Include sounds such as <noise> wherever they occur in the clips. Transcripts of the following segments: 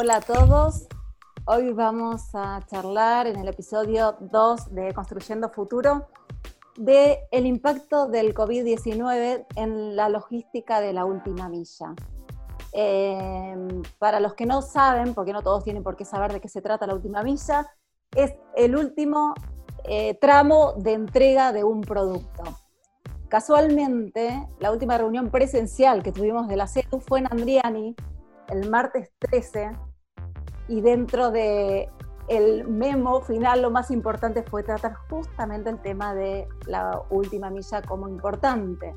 Hola a todos. Hoy vamos a charlar en el episodio 2 de Construyendo Futuro de el impacto del COVID-19 en la logística de la última milla. Em, para los que no saben, porque no todos tienen por qué saber de qué se trata la última milla, es el último eh, tramo de entrega de un producto. Casualmente, la última reunión presencial que tuvimos de la CETU fue en Andriani, el martes 13, y dentro de el memo final lo más importante fue tratar justamente el tema de la última milla como importante.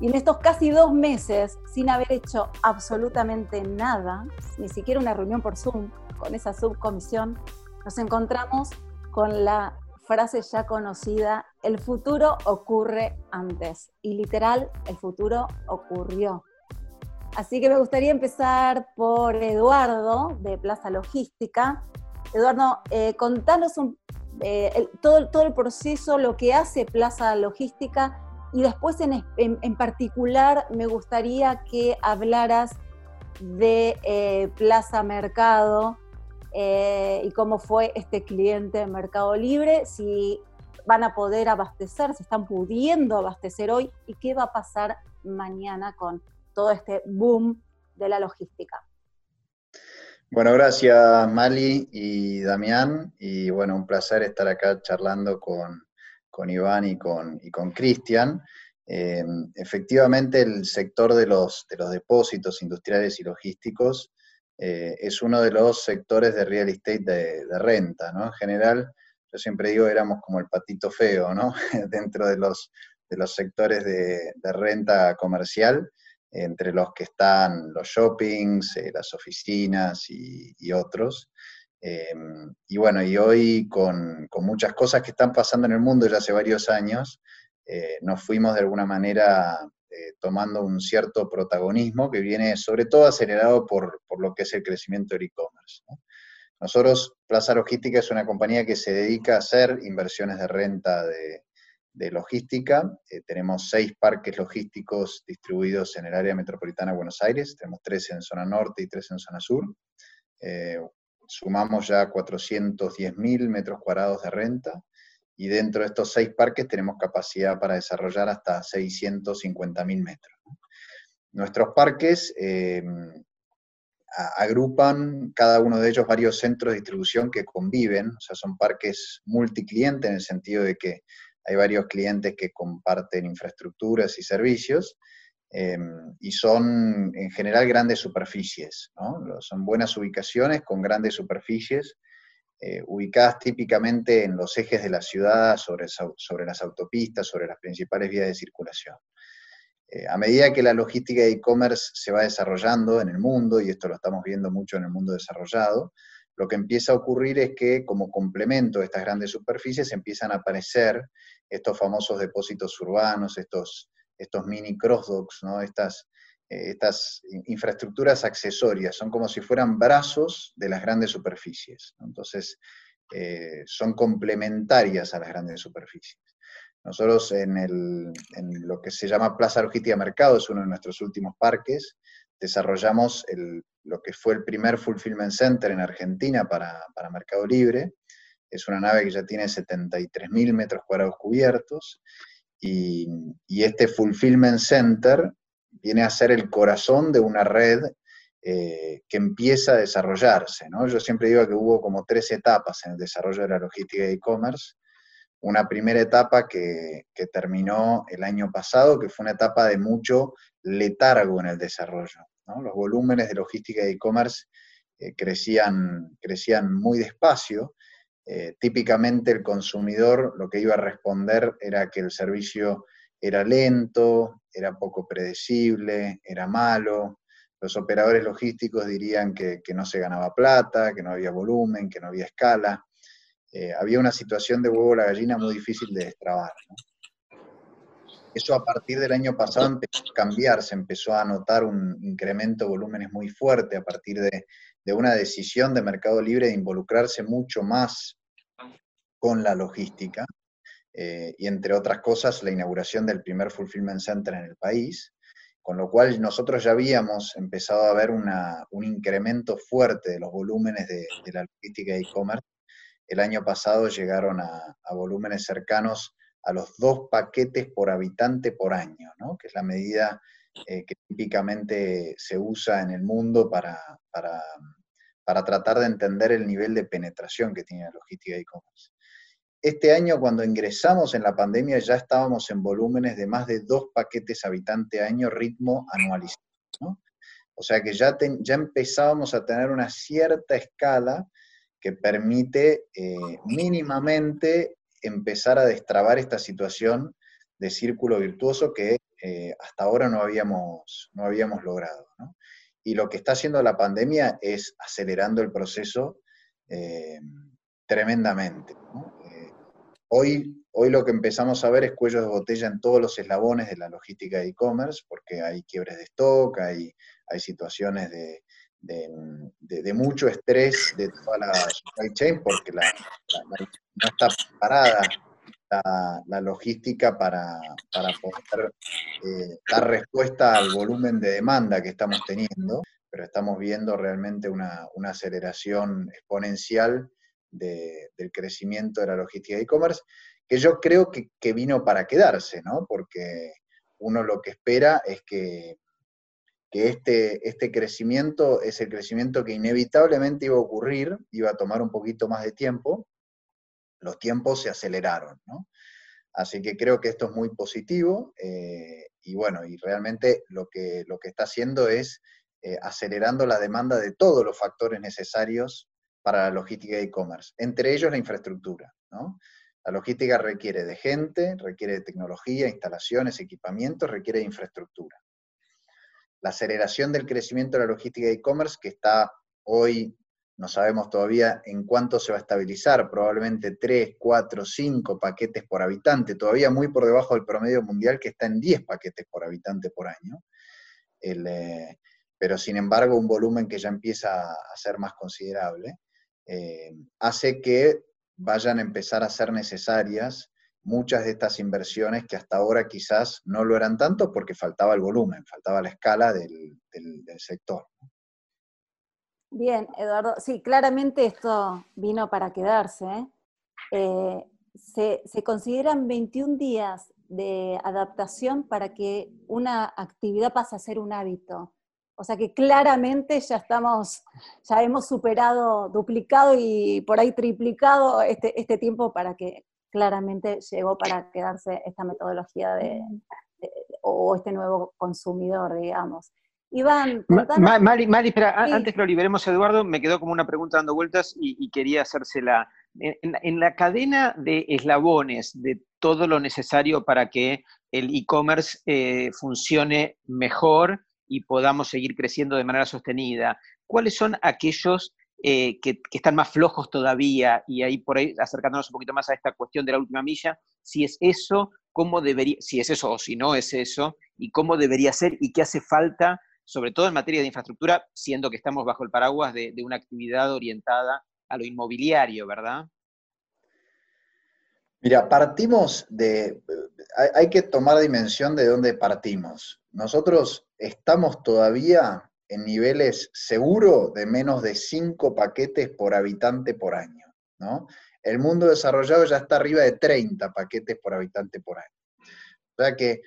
Y en estos casi dos meses, sin haber hecho absolutamente nada, ni siquiera una reunión por Zoom con esa subcomisión, nos encontramos con la frase ya conocida, el futuro ocurre antes. Y literal, el futuro ocurrió. Así que me gustaría empezar por Eduardo de Plaza Logística. Eduardo, eh, contanos eh, todo, el proceso, lo que hace Plaza Logística y después en, particular me gustaría que hablaras de eh, Plaza Mercado y cómo fue este cliente de Mercado Libre, si van a poder abastecer, si están pudiendo abastecer hoy y qué va a pasar mañana con todo este boom de la logística. Bueno, gracias Mali y Damián, y bueno, un placer estar acá charlando con, Iván y con Cristian. Em, efectivamente, el sector de los, de los depósitos industriales y logísticos eh, es uno de los sectores de real estate de, renta, ¿no? En general, yo siempre digo, éramos como el patito feo, ¿no? <laughs> Dentro de los, de los sectores de renta comercial entre los que están los shoppings, eh, las oficinas y, otros. Em, y bueno, y hoy con, muchas cosas que están pasando en el mundo ya hace varios años, eh, nos fuimos de alguna manera eh, tomando un cierto protagonismo que viene sobre todo acelerado por, lo que es el crecimiento del e-commerce. Nosotros, Plaza Logística es una compañía que se dedica a hacer inversiones de renta de, de logística. Eh, tenemos seis parques logísticos distribuidos en el área metropolitana de Buenos Aires. Tenemos tres en zona norte y tres en zona sur. Eh, sumamos ya 410.000 metros cuadrados de renta y dentro de estos seis parques tenemos capacidad para desarrollar hasta 650.000 metros. Nuestros parques eh, agrupan cada uno de ellos varios centros de distribución que conviven, o sea, son parques multicliente en el sentido de que hay varios clientes que comparten infraestructuras y servicios em, y son en general grandes superficies, son buenas ubicaciones con grandes superficies, eh, ubicadas típicamente en los ejes de la ciudad, sobre, sobre las autopistas, sobre las principales vías de circulación. Eh, a medida que la logística de e-commerce se va desarrollando en el mundo, y esto lo estamos viendo mucho en el mundo desarrollado, lo que empieza a ocurrir es que como complemento de estas grandes superficies empiezan a aparecer estos famosos depósitos urbanos, estos, estos mini crossdocks, ¿no? estas, eh, estas infraestructuras accesorias, son como si fueran brazos de las grandes superficies. Entonces, eh, son complementarias a las grandes superficies. Nosotros en, el, en, lo que se llama Plaza Logística Mercado, es uno de nuestros últimos parques, desarrollamos el, lo que fue el primer Fulfillment Center en Argentina para, para Mercado Libre, es una nave que ya tiene 73.000 metros cuadrados cubiertos y, este Fulfillment Center viene a ser el corazón de una red eh, que empieza a desarrollarse. ¿no? Yo siempre digo que hubo como tres etapas en el desarrollo de la logística e-commerce. Una primera etapa que, terminó el año pasado, que fue una etapa de mucho letargo en el desarrollo. Los volúmenes de logística de e-commerce eh, crecían, crecían muy despacio eh, típicamente el consumidor lo que iba a responder era que el servicio era lento, era poco predecible, era malo. Los operadores logísticos dirían que, no se ganaba plata, que no había volumen, que no había escala. Eh, había una situación de huevo a la gallina muy difícil de destrabar. Eso a partir del año pasado empezó a cambiar, se empezó a notar un incremento de volúmenes muy fuerte a partir de, de una decisión de Mercado Libre de involucrarse mucho más con la logística, eh, y entre otras cosas la inauguración del primer Fulfillment Center en el país. con lo cual nosotros ya habíamos empezado a ver un incremento fuerte de los volúmenes de, la logística de e-commerce. El año pasado llegaron a, volúmenes cercanos a los dos paquetes por habitante por año, ¿no? que es la medida eh, que típicamente se usa en el mundo para, para, para, tratar de entender el nivel de penetración que tiene la logística de e-commerce. Este año, cuando ingresamos en la pandemia, ya estábamos en volúmenes de más de dos paquetes habitante año, ritmo anualizado. O sea que ya, ya empezábamos a tener una cierta escala que permite eh, mínimamente empezar a destrabar esta situación de círculo virtuoso que eh, hasta ahora no habíamos, no habíamos logrado. Y lo que está haciendo la pandemia es acelerando el proceso eh, tremendamente. Hoy, hoy lo que empezamos a ver es cuellos de botella en todos los eslabones de la logística de e-commerce, porque hay quiebres de stock, hay, hay situaciones de, de, mucho estrés de toda la supply chain, porque no está preparada la, logística para, para poder eh, dar respuesta al volumen de demanda que estamos teniendo, pero estamos viendo realmente una, una aceleración exponencial del crecimiento de la logística de e-commerce, que yo creo que, vino para quedarse, ¿no? Porque uno lo que espera es que, que este, este crecimiento es el crecimiento que inevitablemente iba a ocurrir, iba a tomar un poquito más de tiempo, los tiempos se aceleraron. Así que creo que esto es muy positivo eh, y bueno, y realmente lo que, lo que está haciendo es eh, acelerando la demanda de todos los factores necesarios para la logística de e-commerce, entre ellos la infraestructura. La logística requiere de gente, requiere de tecnología, instalaciones, equipamientos, requiere de infraestructura. La aceleración del crecimiento de la logística de e-commerce, que está hoy, no sabemos todavía en cuánto se va a estabilizar, probablemente 3, 4, 5 paquetes por habitante, todavía muy por debajo del promedio mundial que está en 10 paquetes por habitante por año. Eh, pero sin embargo un volumen que ya empieza a ser más considerable. Eh, hace que vayan a empezar a ser necesarias muchas de estas inversiones que hasta ahora quizás no lo eran tanto porque faltaba el volumen, faltaba la escala del, sector. Bien, Eduardo, sí, claramente esto vino para quedarse. Eh, se, se, consideran 21 días de adaptación para que una actividad pase a ser un hábito. O sea que claramente ya estamos, ya hemos superado, duplicado y por ahí triplicado este, este tiempo para que claramente llegó para quedarse esta metodología de, o este nuevo consumidor, digamos. Iván, Mari, Mari, espera, antes que lo liberemos Eduardo, me quedó como una pregunta dando vueltas y, quería hacérsela. En, en, la cadena de eslabones de todo lo necesario para que el e-commerce eh, funcione mejor, y podamos seguir creciendo de manera sostenida? ¿Cuáles son aquellos eh, que, están más flojos todavía? Y ahí por ahí acercándonos un poquito más a esta cuestión de la última milla, si es eso, cómo debería, si es eso o si no es eso, y cómo debería ser y qué hace falta, sobre todo en materia de infraestructura, siendo que estamos bajo el paraguas de, de una actividad orientada a lo inmobiliario, ¿verdad? Mira, partimos de, hay, que tomar dimensión de dónde partimos. Nosotros estamos todavía en niveles seguro de menos de 5 paquetes por habitante por año. ¿no? El mundo desarrollado ya está arriba de 30 paquetes por habitante por año. O sea que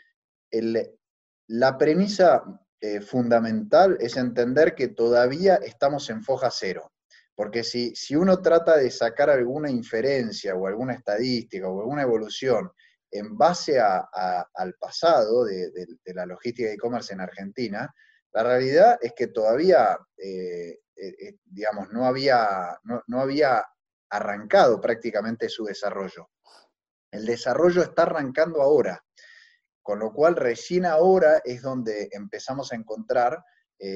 la premisa eh, fundamental es entender que todavía estamos en foja cero. Porque si, si uno trata de sacar alguna inferencia o alguna estadística o alguna evolución en base al pasado de, la logística de e-commerce en Argentina, la realidad es que todavía, eh, eh, eh, digamos, no había, no, había arrancado prácticamente su desarrollo. El desarrollo está arrancando ahora, con lo cual recién ahora es donde empezamos a encontrar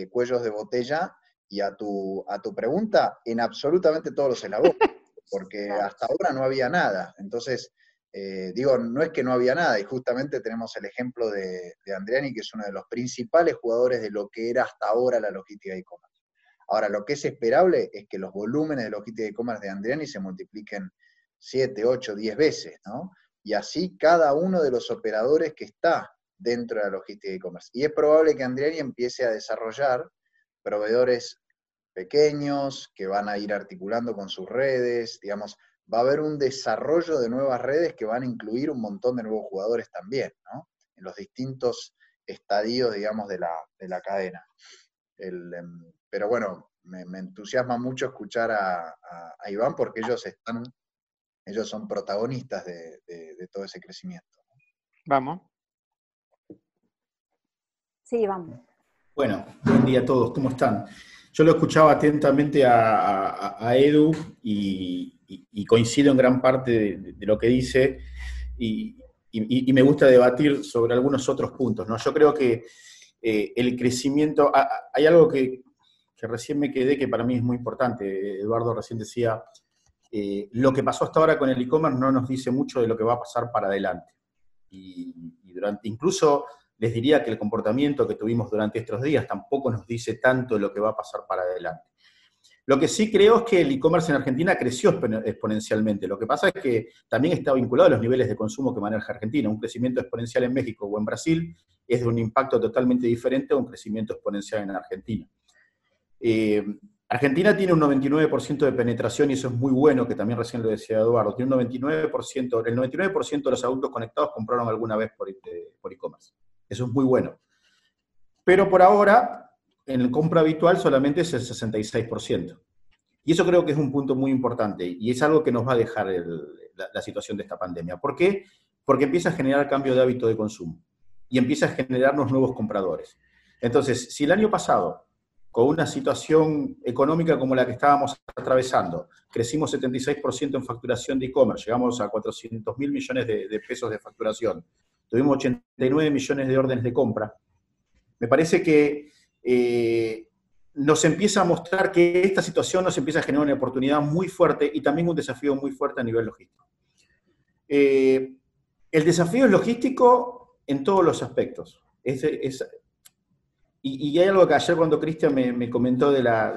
cuellos de botella y a tu, a tu pregunta, en absolutamente todos los eslabones, <laughs> porque hasta ahora no había nada. Entonces, eh, digo, no es que no había nada, y justamente tenemos el ejemplo de, de, Andriani, que es uno de los principales jugadores de lo que era hasta ahora la logística de e-commerce. Ahora, lo que es esperable es que los volúmenes de logística de e-commerce de Andriani se multipliquen 7, 8, 10 veces, ¿no? Y así cada uno de los operadores que está dentro de la logística de e-commerce. Y es probable que Andriani empiece a desarrollar proveedores pequeños que van a ir articulando con sus redes, digamos, va a haber un desarrollo de nuevas redes que van a incluir un montón de nuevos jugadores también, ¿no? En los distintos estadios, digamos, de la, cadena. Em, pero bueno, me, entusiasma mucho escuchar a, Iván porque ellos están, ellos son protagonistas de, todo ese crecimiento. Vamos. Sí, vamos. Bueno, buen día a todos, ¿cómo están? Yo lo escuchaba atentamente a, Edu y, coincido en gran parte de, lo que dice y, me gusta debatir sobre algunos otros puntos. ¿no? Yo creo que eh, el crecimiento, hay algo que, recién me quedé que para mí es muy importante. Eduardo recién decía, eh, lo que pasó hasta ahora con el e-commerce no nos dice mucho de lo que va a pasar para adelante. Y, durante, incluso les diría que el comportamiento que tuvimos durante estos días tampoco nos dice tanto de lo que va a pasar para adelante. Lo que sí creo es que el e-commerce en Argentina creció exponencialmente. Lo que pasa es que también está vinculado a los niveles de consumo que maneja Argentina. Un crecimiento exponencial en México o en Brasil es de un impacto totalmente diferente a un crecimiento exponencial en Argentina. Eh, Argentina tiene un 99% de penetración y eso es muy bueno, que también recién lo decía Eduardo. Tiene un 99%, el 99% de los adultos conectados compraron alguna vez por e-commerce. Eso es muy bueno. Pero por ahora, en el compra habitual solamente es el 66%. Y eso creo que es un punto muy importante y es algo que nos va a dejar la, situación de esta pandemia. ¿Por qué? Porque empieza a generar cambio de hábito de consumo y empieza a generarnos nuevos compradores. Entonces, si el año pasado, con una situación económica como la que estábamos atravesando, crecimos 76% en facturación de e-commerce, llegamos a 400 mil millones de pesos de facturación, tuvimos 89 millones de órdenes de compra, me parece que eh, nos empieza a mostrar que esta situación nos empieza a generar una oportunidad muy fuerte y también un desafío muy fuerte a nivel logístico. Eh, el desafío es logístico en todos los aspectos. y, hay algo que ayer cuando Cristian me, comentó de, la,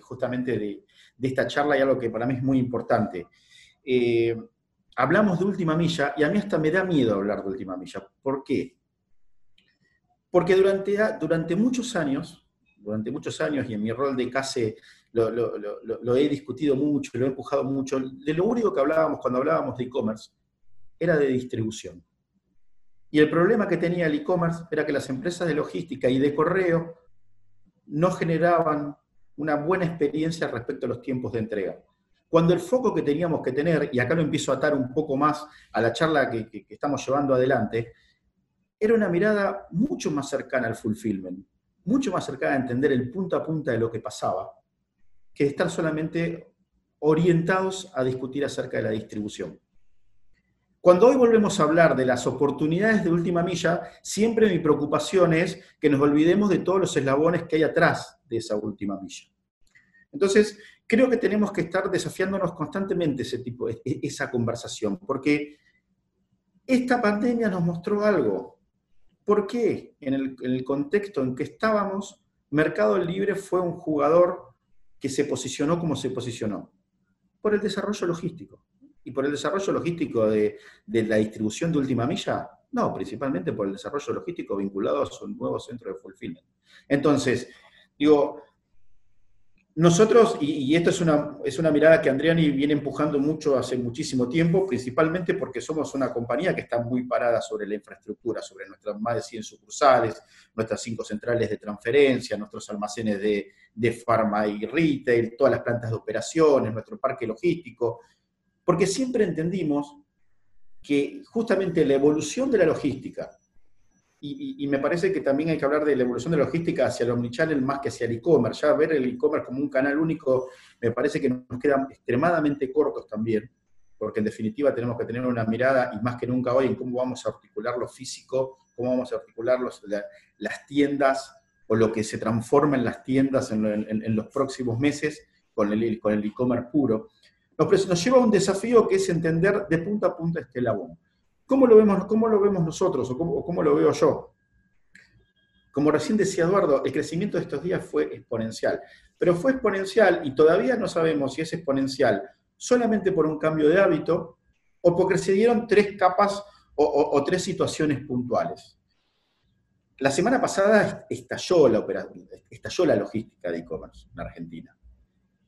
justamente de, esta charla, hay algo que para mí es muy importante. Eh, hablamos de última milla y a mí hasta me da miedo hablar de última milla. ¿Por qué? Porque durante, durante muchos años, durante muchos años, y en mi rol de CASE lo, he discutido mucho, lo he empujado mucho, de lo único que hablábamos cuando hablábamos de e-commerce era de distribución. Y el problema que tenía el e-commerce era que las empresas de logística y de correo no generaban una buena experiencia respecto a los tiempos de entrega. Cuando el foco que teníamos que tener, y acá lo empiezo a atar un poco más a la charla que, estamos llevando adelante, era una mirada mucho más cercana al fulfillment, mucho más cercana a entender el punto a punta de lo que pasaba, que estar solamente orientados a discutir acerca de la distribución. Cuando hoy volvemos a hablar de las oportunidades de última milla, siempre mi preocupación es que nos olvidemos de todos los eslabones que hay atrás de esa última milla. Entonces, creo que tenemos que estar desafiándonos constantemente ese tipo, e, e, esa conversación, porque esta pandemia nos mostró algo. ¿Por qué? En el, contexto en que estábamos, Mercado Libre fue un jugador que se posicionó como se posicionó. Por el desarrollo logístico. ¿Y por el desarrollo logístico de, de la distribución de última milla? No, principalmente por el desarrollo logístico vinculado a su nuevo centro de fulfillment. Entonces, digo, nosotros, y, esto es una, es una mirada que Andriani viene empujando mucho hace muchísimo tiempo, principalmente porque somos una compañía que está muy parada sobre la infraestructura, sobre nuestras más de 100 sucursales, nuestras cinco centrales de transferencia, nuestros almacenes de, de farma y retail, todas las plantas de operaciones, nuestro parque logístico, porque siempre entendimos que justamente la evolución de la logística, y, me parece que también hay que hablar de la evolución de la logística hacia el omnichannel más que hacia el e-commerce. Ya ver el e-commerce como un canal único me parece que nos quedan extremadamente cortos también, porque en definitiva tenemos que tener una mirada, y más que nunca hoy, en cómo vamos a articular lo físico, cómo vamos a articular las tiendas o lo que se transforma en las tiendas en, los próximos meses con el con el e-commerce puro. Nos, nos lleva a un desafío que es entender de punta a punta este labón. ¿Cómo lo vemos, cómo lo vemos nosotros o cómo, lo veo yo? Como recién decía Eduardo, el crecimiento de estos días fue exponencial, pero fue exponencial y todavía no sabemos si es exponencial solamente por un cambio de hábito o porque se dieron tres capas o, tres situaciones puntuales. la semana pasada estalló la, estalló la logística de e-commerce en Argentina.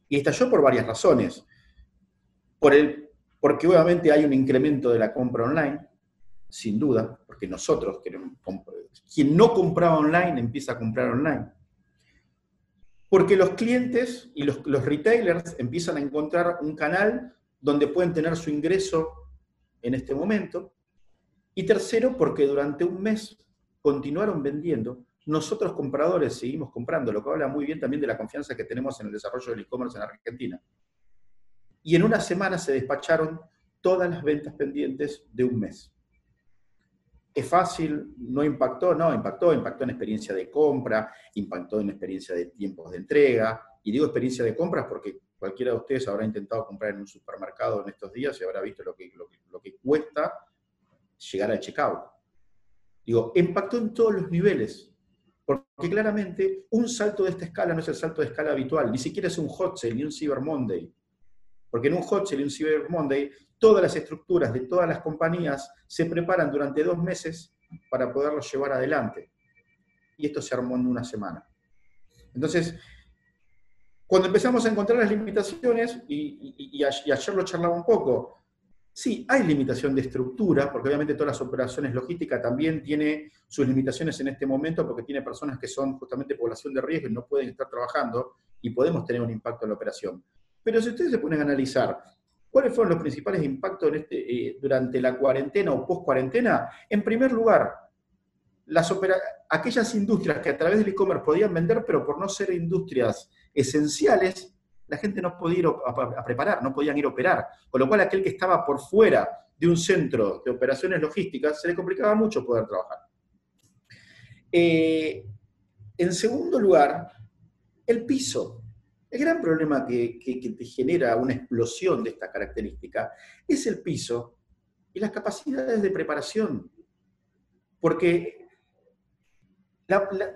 Y estalló por varias razones. Por el, porque obviamente hay un incremento de la compra online, sin duda, porque nosotros queremos, quien no compraba online empieza a comprar online. Porque los clientes y los, los retailers empiezan a encontrar un canal donde pueden tener su ingreso en este momento. Y tercero, porque durante un mes continuaron vendiendo. Nosotros compradores seguimos comprando, lo que habla muy bien también de la confianza que tenemos en el desarrollo del e-commerce en Argentina. Y en una semana se despacharon todas las ventas pendientes de un mes. ¿Es fácil? ¿No impactó? No, impactó. Impactó en experiencia de compra, impactó en experiencia de tiempos de entrega. Y digo experiencia de compras porque cualquiera de ustedes habrá intentado comprar en un supermercado en estos días y habrá visto lo que, lo que, cuesta llegar al checkout. Digo, impactó en todos los niveles. Porque claramente un salto de esta escala no es el salto de escala habitual, ni siquiera es un hot sale ni un Cyber Monday. Porque en un hot sale y un Cyber Monday, todas las estructuras de todas las compañías se preparan durante dos meses para poderlo llevar adelante. Y esto se armó en una semana. Entonces, cuando empezamos a encontrar las limitaciones, y, ayer lo charlaba un poco, sí, hay limitación de estructura, porque obviamente todas las operaciones logísticas también tiene sus limitaciones en este momento, porque tiene personas que son justamente población de riesgo y no pueden estar trabajando, y podemos tener un impacto en la operación. Pero si ustedes se ponen a analizar cuáles fueron los principales impactos este, eh, durante la cuarentena o post-cuarentena, en primer lugar, las aquellas industrias que a través del e-commerce podían vender, pero por no ser industrias esenciales, la gente no podía ir a, preparar, no podían ir a operar. Con lo cual, aquel que estaba por fuera de un centro de operaciones logísticas, se le complicaba mucho poder trabajar. Eh, en segundo lugar, el piso. El gran problema que, te genera una explosión de esta característica es el piso y las capacidades de preparación. Porque,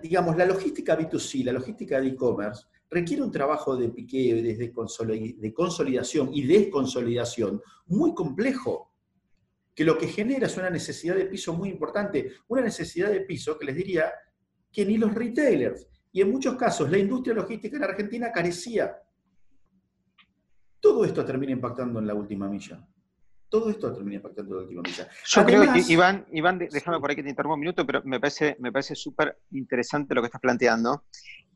digamos, la logística B2C, la logística de e-commerce, requiere un trabajo de piqueo, de consolidación y desconsolidación muy complejo, que lo que genera es una necesidad de piso muy importante, una necesidad de piso que les diría que ni los retailers, y en muchos casos la industria logística en Argentina carecía. Todo esto termina impactando en la última milla. Todo esto termina impactando en la última milla. Yo creo que, Iván, Iván, déjame por ahí que te interrumpa un minuto, pero me parece, me parece súper interesante lo que estás planteando.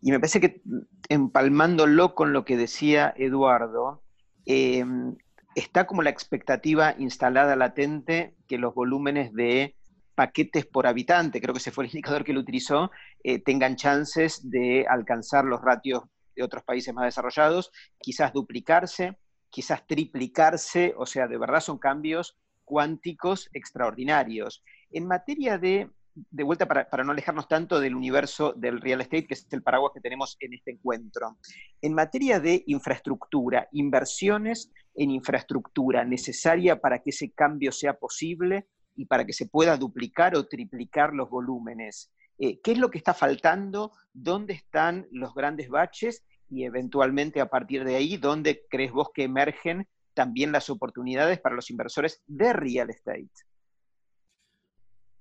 Y me parece que empalmándolo con lo que decía Eduardo, em, está como la expectativa instalada latente que los volúmenes de paquetes por habitante, creo que ese fue el indicador que él utilizó, eh, tengan chances de alcanzar los ratios de otros países más desarrollados, quizás duplicarse, quizás triplicarse, o sea, de verdad son cambios cuánticos extraordinarios. En materia de de vuelta para, no alejarnos tanto del universo del real estate, que es el paraguas que tenemos en este encuentro. En materia de infraestructura, inversiones en infraestructura necesaria para que ese cambio sea posible y para que se pueda duplicar o triplicar los volúmenes. Eh, ¿Qué es lo que está faltando? ¿Dónde están los grandes baches? Y eventualmente a partir de ahí, ¿dónde crees vos que emergen también las oportunidades para los inversores de real estate?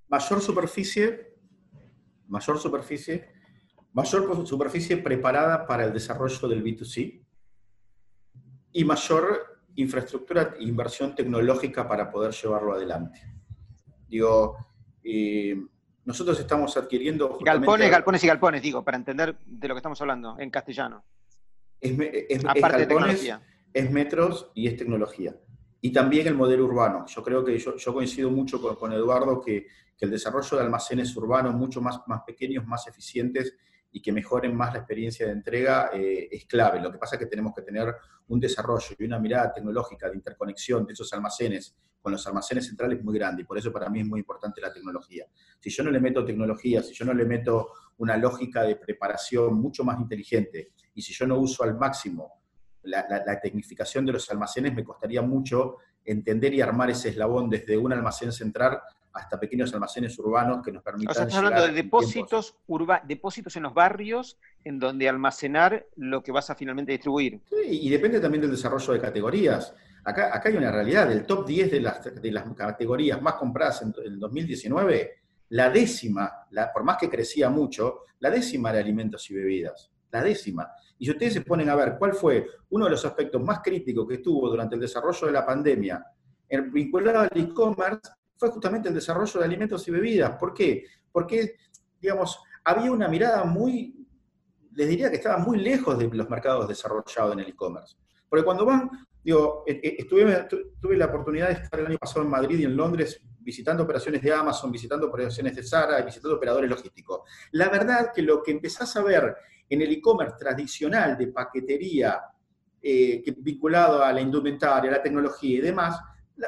mayor superficie, mayor superficie, mayor superficie preparada para el desarrollo del B2C y mayor infraestructura e inversión tecnológica para poder llevarlo adelante. Digo, eh, nosotros estamos adquiriendo... Galpones, galpones y galpones, digo, para entender de lo que estamos hablando en castellano. Es, Aparte de tecnología. Es metros y es tecnología. Y también el modelo urbano. Yo creo que yo, coincido mucho con, Eduardo que, el desarrollo de almacenes urbanos mucho más, más pequeños, más eficientes y que mejoren más la experiencia de entrega eh, es clave. Lo que pasa es que tenemos que tener un desarrollo y una mirada tecnológica de interconexión de esos almacenes con los almacenes centrales muy grande y por eso para mí es muy importante la tecnología. Si yo no le meto tecnología, si yo no le meto una lógica de preparación mucho más inteligente y si yo no uso al máximo la, tecnificación de los almacenes, me costaría mucho entender y armar ese eslabón desde un almacén central hasta pequeños almacenes urbanos que nos permitan. O sea, estás hablando de depósitos, depósitos en los barrios en donde almacenar lo que vas a finalmente distribuir. Sí, y depende también del desarrollo de categorías. Acá, acá hay una realidad, el top 10 de las, de las categorías más compradas en el 2019 la décima, la, por más que crecía mucho, la décima de alimentos y bebidas, la décima. Y si ustedes se ponen a ver cuál fue uno de los aspectos más críticos que tuvo durante el desarrollo de la pandemia, vinculado al e-commerce, fue justamente el desarrollo de alimentos y bebidas. ¿Por qué? Porque, digamos, había una mirada muy, les diría que estaba muy lejos de los mercados desarrollados en el e-commerce. Porque cuando van, e, e, estuve, tuve la oportunidad de estar el año pasado en Madrid y en Londres visitando operaciones de Amazon, visitando operaciones de Zara, visitando operadores logísticos. La verdad que lo que empezás a ver en el e-commerce tradicional de paquetería, eh, vinculado a la indumentaria, la tecnología y demás,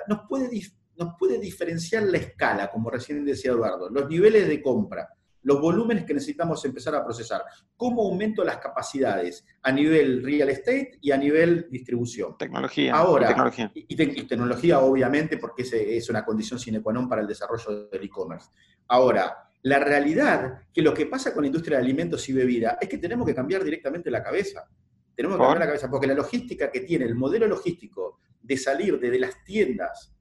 nos puede, nos puede diferenciar la escala, como recién decía Eduardo, los niveles de compra los volúmenes que necesitamos empezar a procesar. ¿Cómo aumento las capacidades a nivel real estate y a nivel distribución? Tecnología. Ahora, tecnología. Y, tecnología obviamente porque es, una condición sine qua non para el desarrollo del e-commerce. Ahora, la realidad que lo que pasa con la industria de alimentos y bebida es que tenemos que cambiar directamente la cabeza. Tenemos que cambiar la cabeza porque la logística que tiene, el modelo logístico de salir desde las tiendas,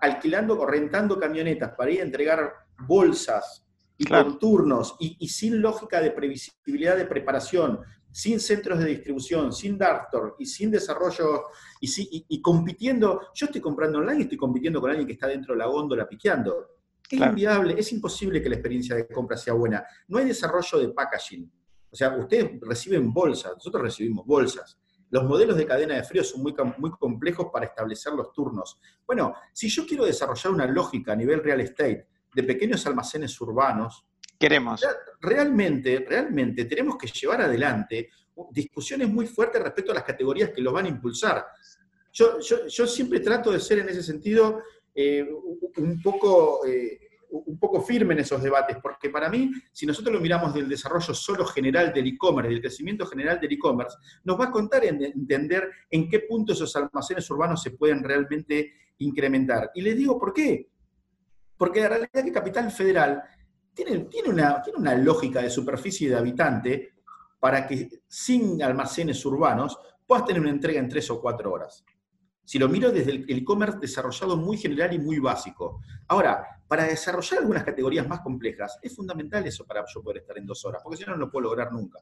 alquilando o rentando camionetas para ir a entregar bolsas y con turnos y, sin lógica de previsibilidad de preparación, sin centros de distribución, sin Dartor y sin desarrollo y, y, compitiendo, yo estoy comprando online y estoy compitiendo con alguien que está dentro de la góndola piqueando. Es inviable, es imposible que la experiencia de compra sea buena. No hay desarrollo de packaging. O sea, ustedes reciben bolsas, nosotros recibimos bolsas. Los modelos de cadena de frío son muy, muy complejos para establecer los turnos. Bueno, si yo quiero desarrollar una lógica a nivel real estate de pequeños almacenes urbanos. Queremos. Realmente, realmente tenemos que llevar adelante discusiones muy fuertes respecto a las categorías que los van a impulsar. Yo, yo, siempre trato de ser en ese sentido eh, un, poco, eh, un poco firme en esos debates, porque para mí, si nosotros lo miramos del desarrollo solo general del e-commerce, del crecimiento general del e-commerce, nos va a contar en entender en qué punto esos almacenes urbanos se pueden realmente incrementar. Y les digo por qué. Porque la realidad es que Capital Federal tiene, una, una lógica de superficie de habitante para que sin almacenes urbanos puedas tener una entrega en tres o cuatro horas. Si lo miro desde el e-commerce desarrollado muy general y muy básico. Ahora, para desarrollar algunas categorías más complejas, es fundamental eso para yo poder estar en dos horas, porque si no, no lo puedo lograr nunca.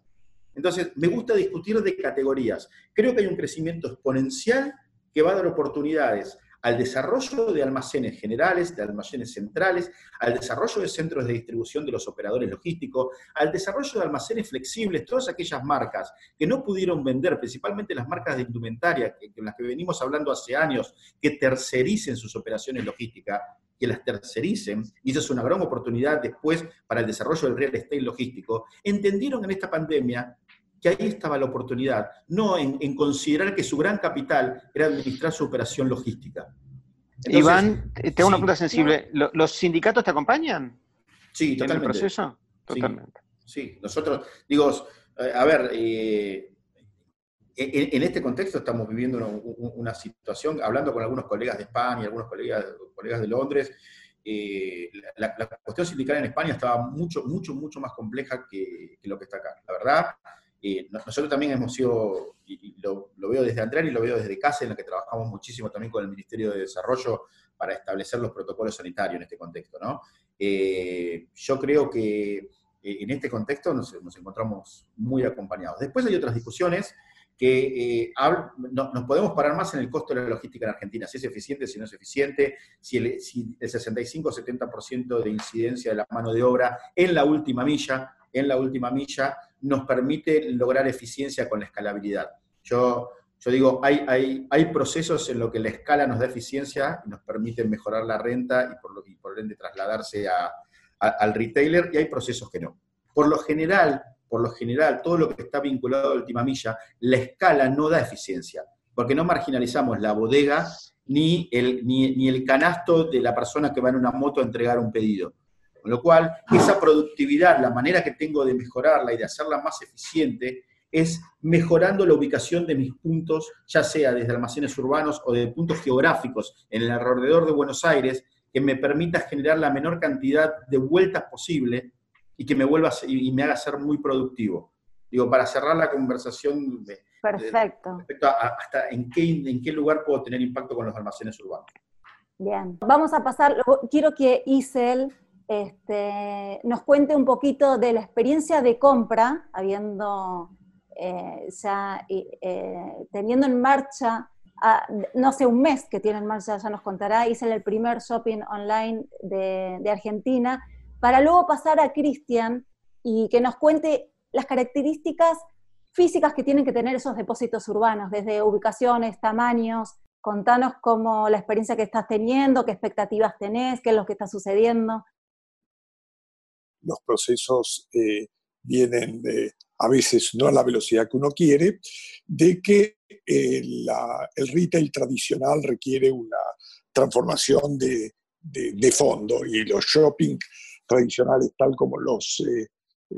Entonces, me gusta discutir de categorías. Creo que hay un crecimiento exponencial que va a dar oportunidades al desarrollo de almacenes generales, de almacenes centrales, al desarrollo de centros de distribución de los operadores logísticos, al desarrollo de almacenes flexibles, todas aquellas marcas que no pudieron vender, principalmente las marcas de indumentaria, con las que venimos hablando hace años, que tercericen sus operaciones logísticas, que las tercericen, y eso es una gran oportunidad después para el desarrollo del real estate logístico, entendieron en esta pandemia que ahí estaba la oportunidad, no en, considerar que su gran capital era administrar su operación logística. Iván, tengo una pregunta sensible. ¿Los sindicatos te acompañan? Sí, totalmente. ¿En el proceso? Totalmente. Sí, nosotros, digo, eh, a ver, eh, en, este contexto estamos viviendo una, situación, hablando con algunos colegas de España, algunos colegas, colegas de Londres, eh, la, cuestión sindical en España estaba mucho, mucho, mucho más compleja que, que, lo que está acá. La verdad, nosotros también hemos sido, lo, veo desde Andrea y lo veo desde casa, en la que trabajamos muchísimo también con el Ministerio de Desarrollo para establecer los protocolos sanitarios en este contexto. ¿no? Eh, yo creo que eh, en este contexto nos, encontramos muy acompañados. Después hay otras discusiones que eh, nos podemos parar más en el costo de la logística en Argentina, si es eficiente, si no es eficiente, si el, si el 65 o 70% de incidencia de la mano de obra en la última milla, en la última milla, nos permite lograr eficiencia con la escalabilidad. Yo, yo digo, hay, hay, hay procesos en los que la escala nos da eficiencia y nos permite mejorar la renta y por, lo, y por ende trasladarse al retailer, y hay procesos que no. Por lo general, por lo general, todo lo que está vinculado a la última milla, la escala no da eficiencia, porque no marginalizamos la bodega ni el, ni, ni el canasto de la persona que va en una moto a entregar un pedido. Con lo cual, esa productividad, la manera que tengo de mejorarla y de hacerla más eficiente, es mejorando la ubicación de mis puntos, ya sea desde almacenes urbanos o de puntos geográficos en el alrededor de Buenos Aires, que me permita generar la menor cantidad de vueltas posible y que me vuelva y me haga ser muy productivo. Digo, para cerrar la conversación Perfecto. respecto a, hasta en qué, en qué lugar puedo tener impacto con los almacenes urbanos. Bien, vamos a pasar, quiero que Isel este, nos cuente un poquito de la experiencia de compra, habiendo eh, ya eh, teniendo en marcha, no sé, un mes que tiene en marcha, ya nos contará, hice el primer shopping online de, de Argentina, para luego pasar a Cristian y que nos cuente las características físicas que tienen que tener esos depósitos urbanos, desde ubicaciones, tamaños. Contanos cómo la experiencia que estás teniendo, qué expectativas tenés, qué es lo que está sucediendo los procesos eh, vienen a veces no a la velocidad que uno quiere, de que eh, el retail tradicional requiere una transformación de, fondo y los shopping tradicionales tal como los,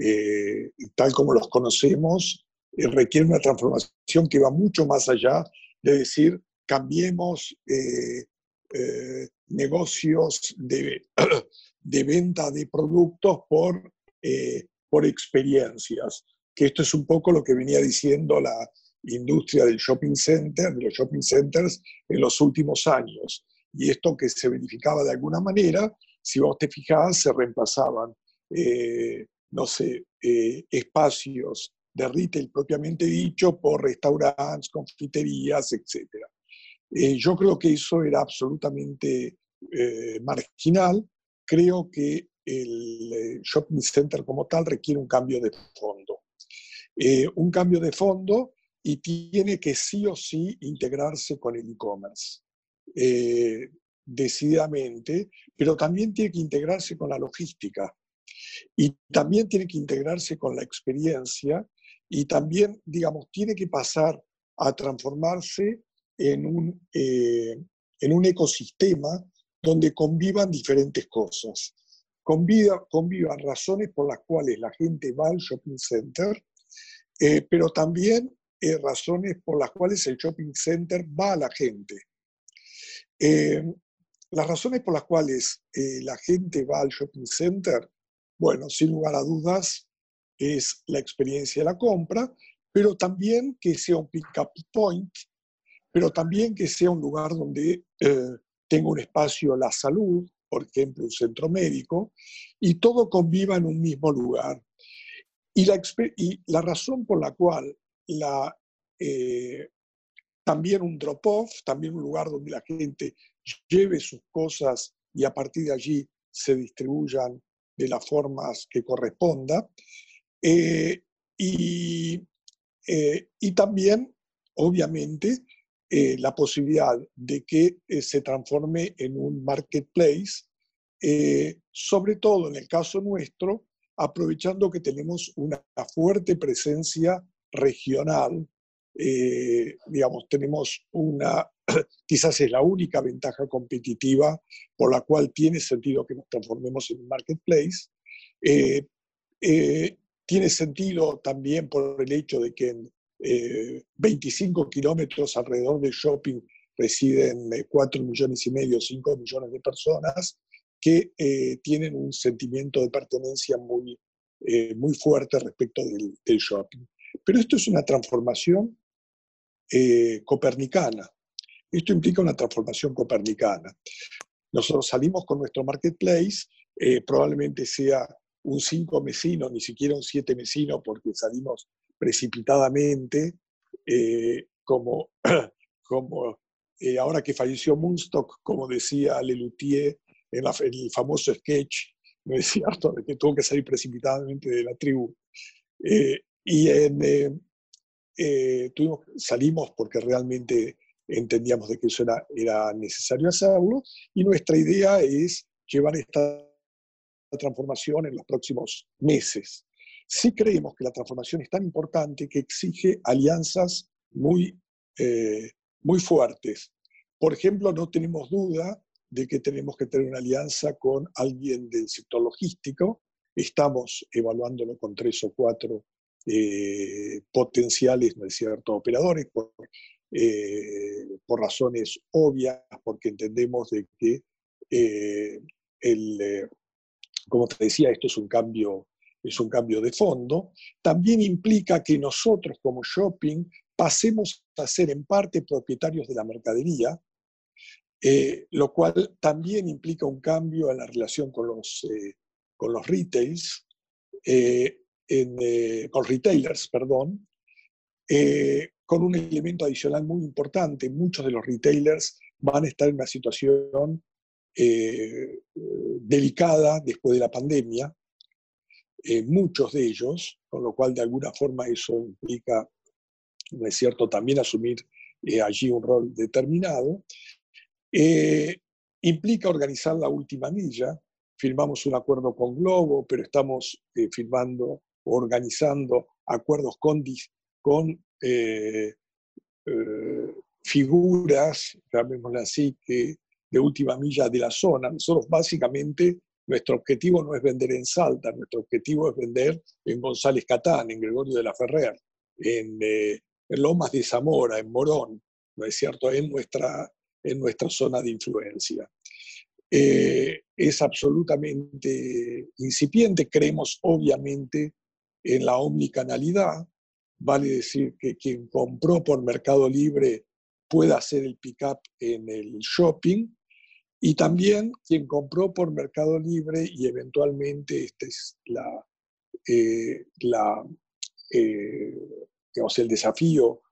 eh, tal como los conocemos requieren una transformación que va mucho más allá de decir cambiemos negocios de, <clears throat> de venta de productos por, eh, por experiencias, que esto es un poco lo que venía diciendo la industria del shopping center, de los shopping centers en los últimos años. Y esto que se verificaba de alguna manera, si vos te fijás, se reemplazaban, eh, no sé, eh, espacios de retail propiamente dicho por restaurantes, confiterías, etc. yo creo que eso era absolutamente marginal creo que el eh, shopping center como tal requiere un cambio de fondo. Eh, un cambio de fondo y tiene que sí o sí integrarse con el e-commerce, eh, decididamente, pero también tiene que integrarse con la logística y también tiene que integrarse con la experiencia y también, digamos, tiene que pasar a transformarse en un, en un ecosistema donde convivan diferentes cosas. Conviva, convivan razones por las cuales la gente va al shopping center, eh, pero también eh, razones por las cuales el shopping center va a la gente. Eh, las razones por las cuales la gente va al shopping center, bueno, sin lugar a dudas, es la experiencia de la compra, pero también que sea un pick-up point, pero también que sea un lugar donde tengo un espacio la salud, por ejemplo, un centro médico, y todo conviva en un mismo lugar. Y la, razón por la cual eh, también un drop-off, también un lugar donde la gente lleve sus cosas y a partir de allí se distribuyan de las formas que corresponda. Eh, eh, y también, obviamente, eh, la posibilidad de que eh, se transforme en un marketplace, eh, sobre todo en el caso nuestro, aprovechando que tenemos una fuerte presencia regional, digamos, tenemos una, <clears throat> quizás es la única ventaja competitiva por la cual tiene sentido que nos transformemos en un marketplace. tiene sentido también por el hecho de que en 25 eh, kilómetros alrededor del shopping residen 4 eh, millones y medio, 5 millones de personas que eh, tienen un sentimiento de pertenencia muy, muy fuerte respecto del, shopping. Pero esto es una transformación copernicana. Esto implica una transformación copernicana. Nosotros salimos con nuestro marketplace, probablemente sea un 5 mesino, ni siquiera un 7 mesino, porque salimos precipitadamente, eh, como, <clears throat> como eh, ahora que falleció Munstock, como decía Lelutier en, el famoso sketch, no es <laughs> cierto, de que tuvo que salir precipitadamente de la tribu. Eh, y en, tuvimos, salimos porque realmente entendíamos de que eso era, era necesario hacerlo, y nuestra idea es llevar esta transformación en los próximos meses sí creemos que la transformación es tan importante que exige alianzas muy, eh, muy fuertes. Por ejemplo, no tenemos duda de que tenemos que tener una alianza con alguien del sector logístico. Estamos evaluándolo con tres o cuatro eh, potenciales, ¿no es cierto?, operadores, por, eh, por, razones obvias, porque entendemos de que, el, como te decía, esto es un cambio es un cambio de fondo, también implica que nosotros como shopping pasemos a ser en parte propietarios de la mercadería eh, lo cual también implica un cambio en la relación con los, eh, con los retails, en, con retailers, perdón, con un elemento adicional muy importante. Muchos de los retailers van a estar en una situación delicada después de la pandemia, muchos de ellos, con lo cual de alguna forma eso implica, ¿no es cierto?, también asumir eh, allí un rol determinado. Eh, implica organizar la última milla. Firmamos un acuerdo con Globo, pero estamos eh, firmando, organizando acuerdos con, con figuras, llamémosle así, de última milla de la zona. Nosotros básicamente nuestro objetivo no es vender en Salta, nuestro objetivo es vender en González Catán, en Gregorio de la Ferrer, en, eh, Lomas de Zamora, en Morón, ¿no es cierto?, en nuestra, en nuestra zona de influencia. Eh, es absolutamente incipiente, creemos obviamente en la omnicanalidad, vale decir que quien compró por Mercado Libre pueda hacer el pick-up en el shopping, y también quien compró por Mercado Libre y eventualmente este es la, eh, la eh, digamos, el desafío,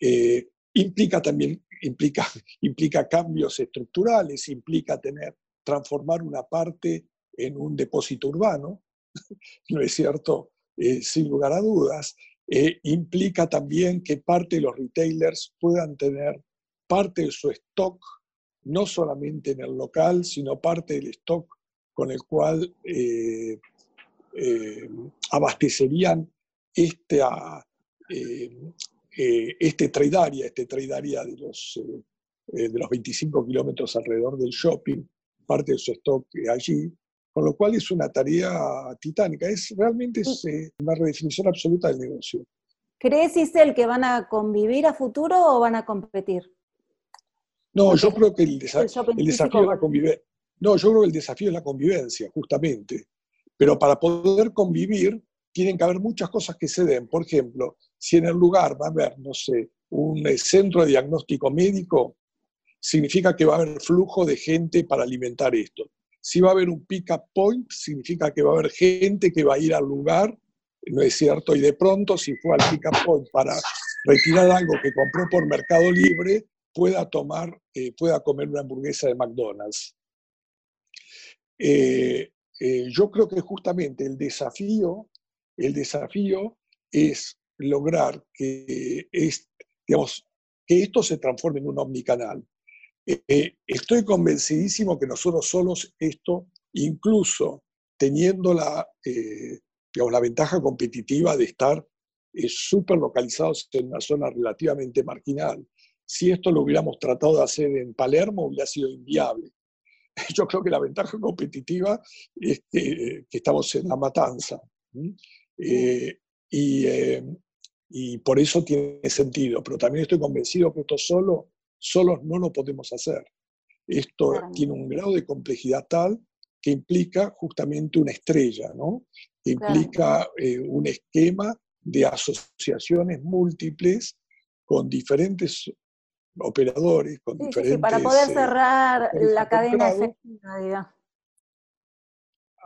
eh, implica también implica, <laughs> implica cambios estructurales, implica tener, transformar una parte en un depósito urbano, <laughs> ¿no es cierto? sin lugar a dudas. implica también que parte de los retailers puedan tener parte de su stock no solamente en el local, sino parte del stock con el cual eh, eh, abastecerían este, eh, este trade area, este trade area de los, de los 25 kilómetros alrededor del shopping, parte de su stock allí, con lo cual es una tarea titánica. Es realmente es, una redefinición absoluta del negocio. ¿Crees, Isel, que van a convivir a futuro o van a competir? No, yo creo que el, desafío es la convivencia. No, yo creo que el desafío es la convivencia, justamente. Pero para poder convivir, tienen que haber muchas cosas que se den. Por ejemplo, si en el lugar va a haber, no sé, un eh, centro de diagnóstico médico, significa que va a haber flujo de gente para alimentar esto. Si va a haber un pick-up point, significa que va a haber gente que va a ir al lugar, ¿no es cierto? Y de pronto, si fue al pick-up point para retirar algo que compró por Mercado Libre, pueda tomar, eh, pueda comer una hamburguesa de McDonald's. Eh, eh, yo creo que justamente el desafío, el desafío es lograr que, es, digamos, que esto se transforme en un omnicanal. estoy convencidísimo que nosotros solos esto, incluso teniendo la, digamos, la ventaja competitiva de estar súper localizados en una zona relativamente marginal, si esto lo hubiéramos tratado de hacer en Palermo, hubiera sido inviable. <laughs> Yo creo que la ventaja competitiva es que, estamos en la matanza. Eh, eh, y, por eso tiene sentido. Pero también estoy convencido que esto solo, solo no lo podemos hacer. Esto tiene un grado de complejidad tal que implica justamente una estrella, ¿no? Que implica eh, un esquema de asociaciones múltiples con diferentes operadores, con diferentes... para poder eh, cerrar la cadena efectiva,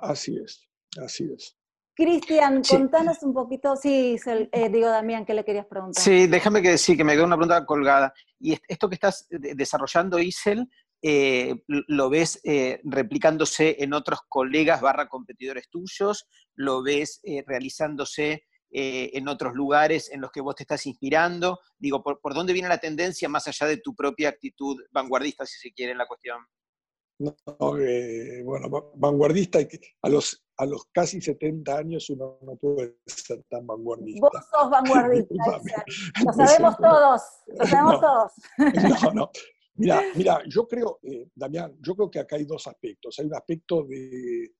Así es, así es. Cristian, contanos un poquito, sí, eh, digo Damián, ¿qué le querías preguntar? Sí, déjame que decir que me quedó una pregunta colgada. Y esto que estás desarrollando, Isel, eh, ¿lo ves replicándose en otros colegas barra competidores tuyos? ¿Lo ves realizándose eh, en otros lugares en los que vos te estás inspirando? Digo, ¿por, dónde viene la tendencia más allá de tu propia actitud vanguardista, si se quiere, en la cuestión? No, eh, bueno, vanguardista, a los, a los casi 70 años uno no puede ser tan vanguardista. Vos sos vanguardista, <laughs> <laughs> lo sabemos todos, lo sabemos todos. No, <laughs> no. Mira, mira, yo creo, eh, Damián, yo creo que acá hay dos aspectos. Hay un aspecto de,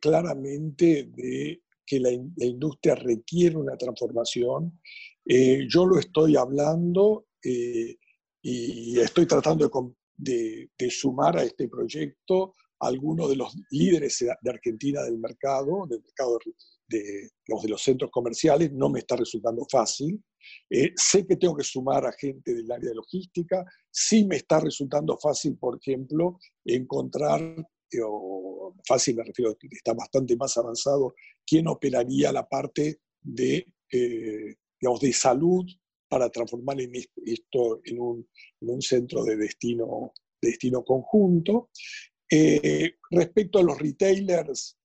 claramente de que la, industria requiere una transformación. Eh, yo lo estoy hablando eh, y estoy tratando de, sumar a este proyecto a algunos de los líderes de Argentina del mercado, del mercado de, los, de los centros comerciales, no me está resultando fácil. Eh, sé que tengo que sumar a gente del área de logística, sí me está resultando fácil, por ejemplo, encontrar, eh, fácil me refiero, está bastante más avanzado, quién operaría la parte de, eh, digamos, de salud para transformar esto en un, en un centro de destino, de destino conjunto. respecto a los retailers,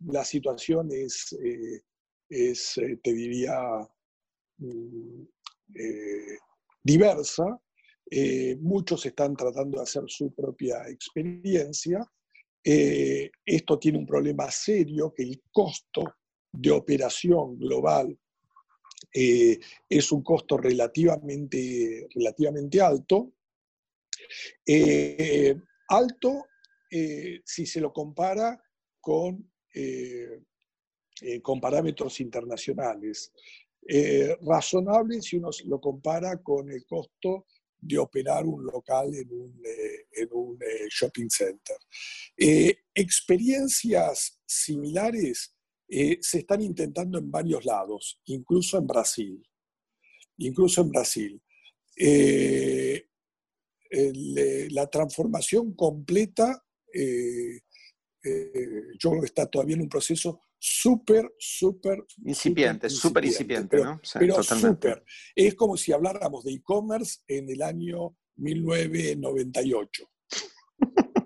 la situación es, es te diría, Mm, eh, diversa. Eh, muchos están tratando de hacer su propia experiencia. Eh, esto tiene un problema serio, que el costo de operación global es un costo relativamente, relativamente alto. alto si se lo compara con, con parámetros internacionales. Eh, razonable si uno lo compara con el costo de operar un local en un, eh, eh, shopping center. experiencias similares se están intentando en varios lados, incluso en Brasil. Incluso en Brasil. la transformación completa, yo creo que está todavía en un proceso súper, súper... Incipiente, súper incipiente, ¿no? pero súper. Es como si habláramos de e-commerce en el año 1998.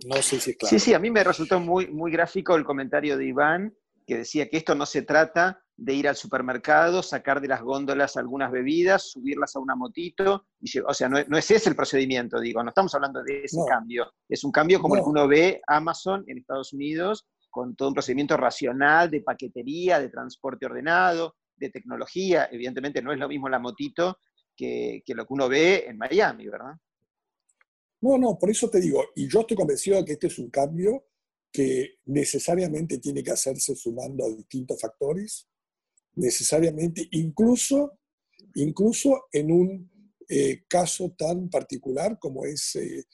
No sé si es claro. Sí, sí, a mí me resultó muy, muy gráfico el comentario de Iván, que decía que esto no se trata de ir al supermercado, sacar de las góndolas algunas bebidas, subirlas a una motito, y, o sea, no, es ese el procedimiento, digo, no estamos hablando de ese cambio, es un cambio como el que uno ve Amazon en Estados Unidos, con todo un procedimiento racional de paquetería, de transporte ordenado, de tecnología. Evidentemente no es lo mismo la motito que, lo que uno ve en Miami, ¿verdad? No, no, por eso te digo, y yo estoy convencido de que este es un cambio que necesariamente tiene que hacerse sumando a distintos factores, necesariamente, incluso, incluso en un eh, caso tan particular como es, eh,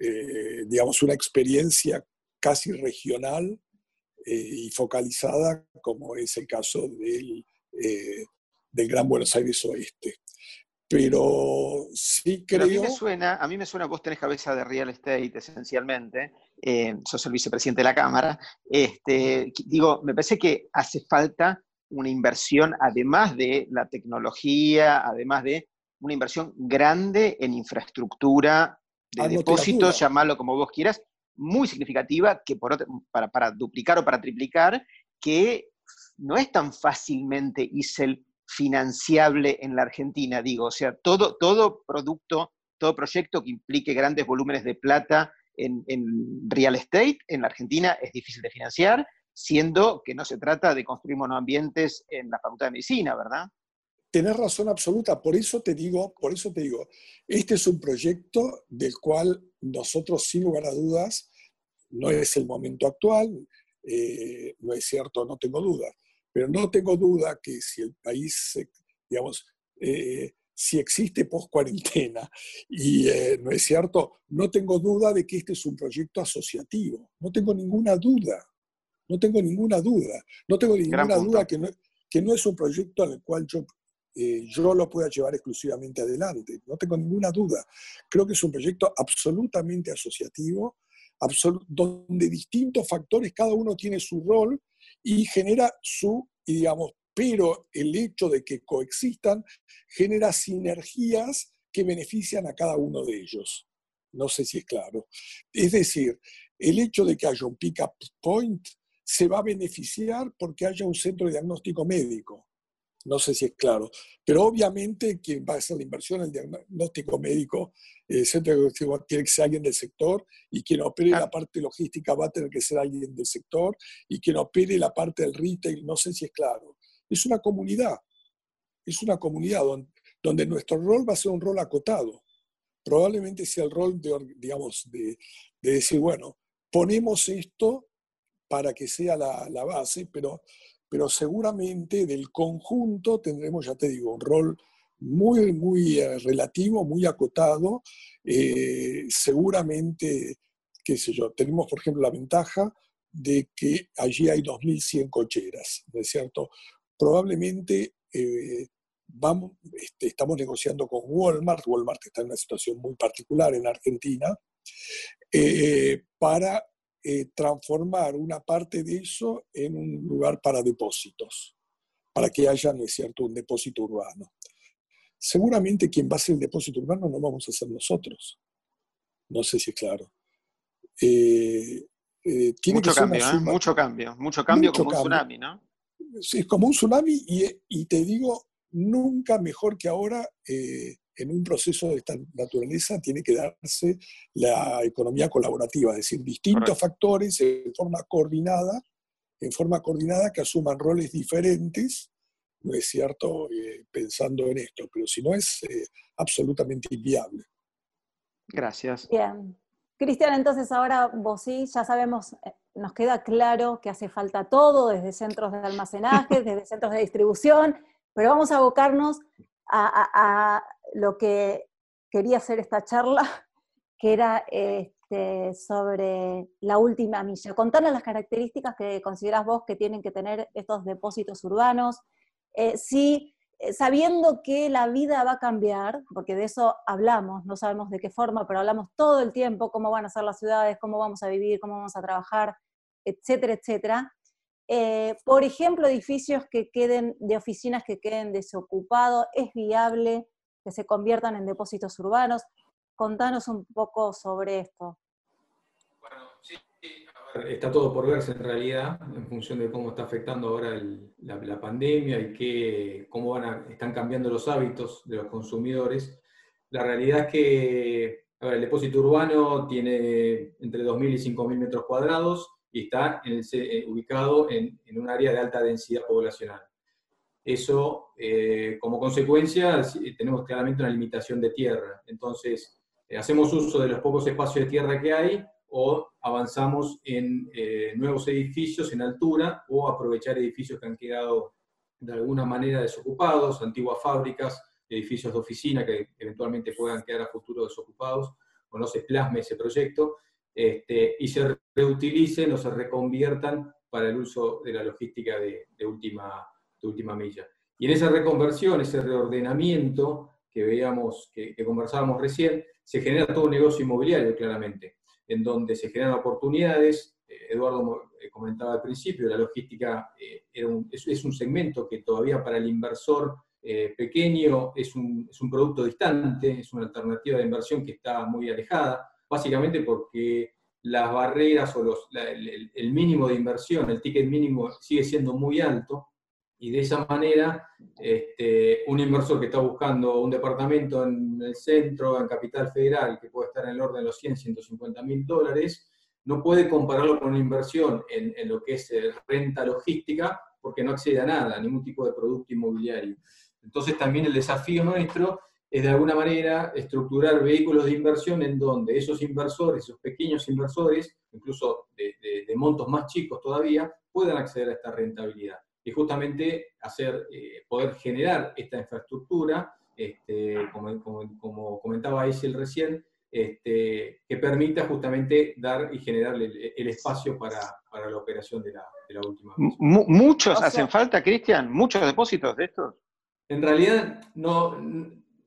eh, digamos, una experiencia casi regional eh, y focalizada, como es el caso del, eh, del Gran Buenos Aires Oeste. Pero sí creo... a, mí me suena, a mí me suena, vos tenés cabeza de real estate esencialmente, eh, sos el vicepresidente de la Cámara, este, digo, me parece que hace falta una inversión, además de la tecnología, además de una inversión grande en infraestructura de depósitos, llamarlo como vos quieras, muy significativa que por para, duplicar o para triplicar, que no es tan fácilmente ISEL financiable en la Argentina, digo, o sea, todo, todo producto, todo proyecto que implique grandes volúmenes de plata en, real estate en la Argentina es difícil de financiar, siendo que no se trata de construir monoambientes en la Facultad de Medicina, ¿verdad? Tenés razón absoluta, por eso te digo, por eso te digo, este es un proyecto del cual nosotros, sin lugar a dudas, no es el momento actual, eh, no es cierto, no tengo duda, pero no tengo duda que si el país, digamos, eh, si existe post-cuarentena, y eh, no es cierto, no tengo duda de que este es un proyecto asociativo, no tengo ninguna duda, no tengo ninguna duda, no tengo ninguna duda que no, que no es un proyecto al cual yo eh, yo lo pueda llevar exclusivamente adelante. No tengo ninguna duda. Creo que es un proyecto absolutamente asociativo, donde distintos factores, cada uno tiene su rol y genera su, digamos, pero el hecho de que coexistan genera sinergias que benefician a cada uno de ellos. No sé si es claro. Es decir, el hecho de que haya un pick-up point se va a beneficiar porque haya un centro de diagnóstico médico no sé si es claro. Pero obviamente quien va a hacer la inversión en el diagnóstico médico, el centro diagnóstico tiene que ser alguien del sector y quien opere la parte logística va a tener que ser alguien del sector y quien opere la parte del retail, no sé si es claro. Es una comunidad, es una comunidad donde, nuestro rol va a ser un rol acotado. Probablemente sea el rol de, digamos, de, decir, bueno, ponemos esto para que sea la, la base, pero pero seguramente del conjunto tendremos, ya te digo, un rol muy, muy eh, relativo, muy acotado. Eh, seguramente, qué sé yo, tenemos, por ejemplo, la ventaja de que allí hay 2.100 cocheras, ¿no es cierto? Probablemente eh, vamos, este, estamos negociando con Walmart, Walmart está en una situación muy particular en Argentina, para eh, transformar una parte de eso en un lugar para depósitos, para que haya, ¿no es cierto?, un depósito urbano. Seguramente quien va a hacer el depósito urbano no vamos a ser nosotros. No sé si es claro. Eh, eh, mucho, cambio, ¿eh? mucho cambio, mucho cambio, como un tsunami, ¿no? Sí, es como un tsunami y, te digo, nunca mejor que ahora en un proceso de esta naturaleza tiene que darse la economía colaborativa, es decir, distintos factores en forma coordinada, en forma coordinada que asuman roles diferentes, no es cierto, pensando en esto, pero si no es absolutamente inviable. Gracias. Bien. Cristian, entonces ahora vos sí, ya sabemos, eh, nos queda claro que hace falta todo, desde centros de almacenaje, <laughs> desde centros de distribución, pero vamos a abocarnos a, lo que quería hacer esta charla, <laughs> que era este, sobre la última milla. Contarles las características que consideras vos que tienen que tener estos depósitos urbanos, eh, eh, sabiendo que la vida va a cambiar, porque de eso hablamos, no sabemos de qué forma, pero hablamos todo el tiempo, cómo van a ser las ciudades, cómo vamos a vivir, cómo vamos a trabajar, etcétera, etcétera. Eh, por ejemplo, edificios que queden, de oficinas que queden desocupados, ¿es viable que se conviertan en depósitos urbanos? Contanos un poco sobre esto. Está todo por verse en realidad, en función de cómo está afectando ahora la, pandemia y que, cómo van están cambiando los hábitos de los consumidores. La realidad es que el depósito urbano tiene entre 2.000 y 5.000 metros cuadrados y está eh, ubicado en, un área de alta densidad poblacional. Eso, eh, como consecuencia, tenemos claramente una limitación de tierra. Entonces, eh, hacemos uso de los pocos espacios de tierra que hay o avanzamos en eh, nuevos edificios en altura o aprovechar edificios que han quedado de alguna manera desocupados, antiguas fábricas, edificios de oficina que eventualmente puedan quedar a futuro desocupados o no se plasme ese proyecto, este, y se reutilicen o se reconviertan para el uso de la logística de, última, última milla. Y en esa reconversión, ese reordenamiento que veíamos, que, conversábamos recién, se genera todo un negocio inmobiliario claramente en donde se generan oportunidades. Eh, Eduardo eh, comentaba al principio, la logística eh, es, un segmento que todavía para el inversor pequeño es un, producto distante, es una alternativa de inversión que está muy alejada, básicamente porque las barreras o el, mínimo de inversión, el ticket mínimo sigue siendo muy alto, y de esa manera este, un inversor que está buscando un departamento en el centro, en Capital Federal, que puede estar en el orden de los 100, 150 mil dólares, no puede compararlo con una inversión en, en, lo que es eh, renta logística, porque no accede a nada, a ningún tipo de producto inmobiliario. Entonces también el desafío nuestro es de alguna manera estructurar vehículos de inversión en donde esos inversores, esos pequeños inversores, incluso de, de montos más chicos todavía, puedan acceder a esta rentabilidad y justamente hacer, eh, poder generar esta infraestructura, este, como, comentaba Aisil recién, este, que permita justamente dar y generar el, espacio para, la operación de la, última. ¿Muchos hacen falta, Cristian? ¿Muchos depósitos de estos? En realidad, no,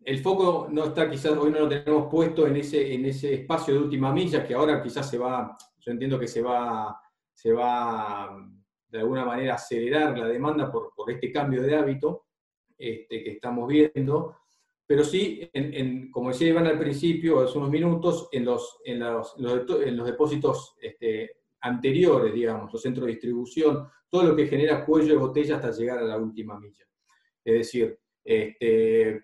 el foco no está quizás, hoy no lo tenemos puesto en ese, en ese espacio de última milla, que ahora quizás se va, yo entiendo que se va, se va de alguna manera acelerar la demanda por, por este cambio de hábito este, que estamos viendo, pero sí, como decía Iván al principio, hace unos minutos, en los, en los, en los depósitos este, anteriores, digamos, los centros de distribución, todo lo que genera cuello de botella hasta llegar a la última milla. Es decir, este,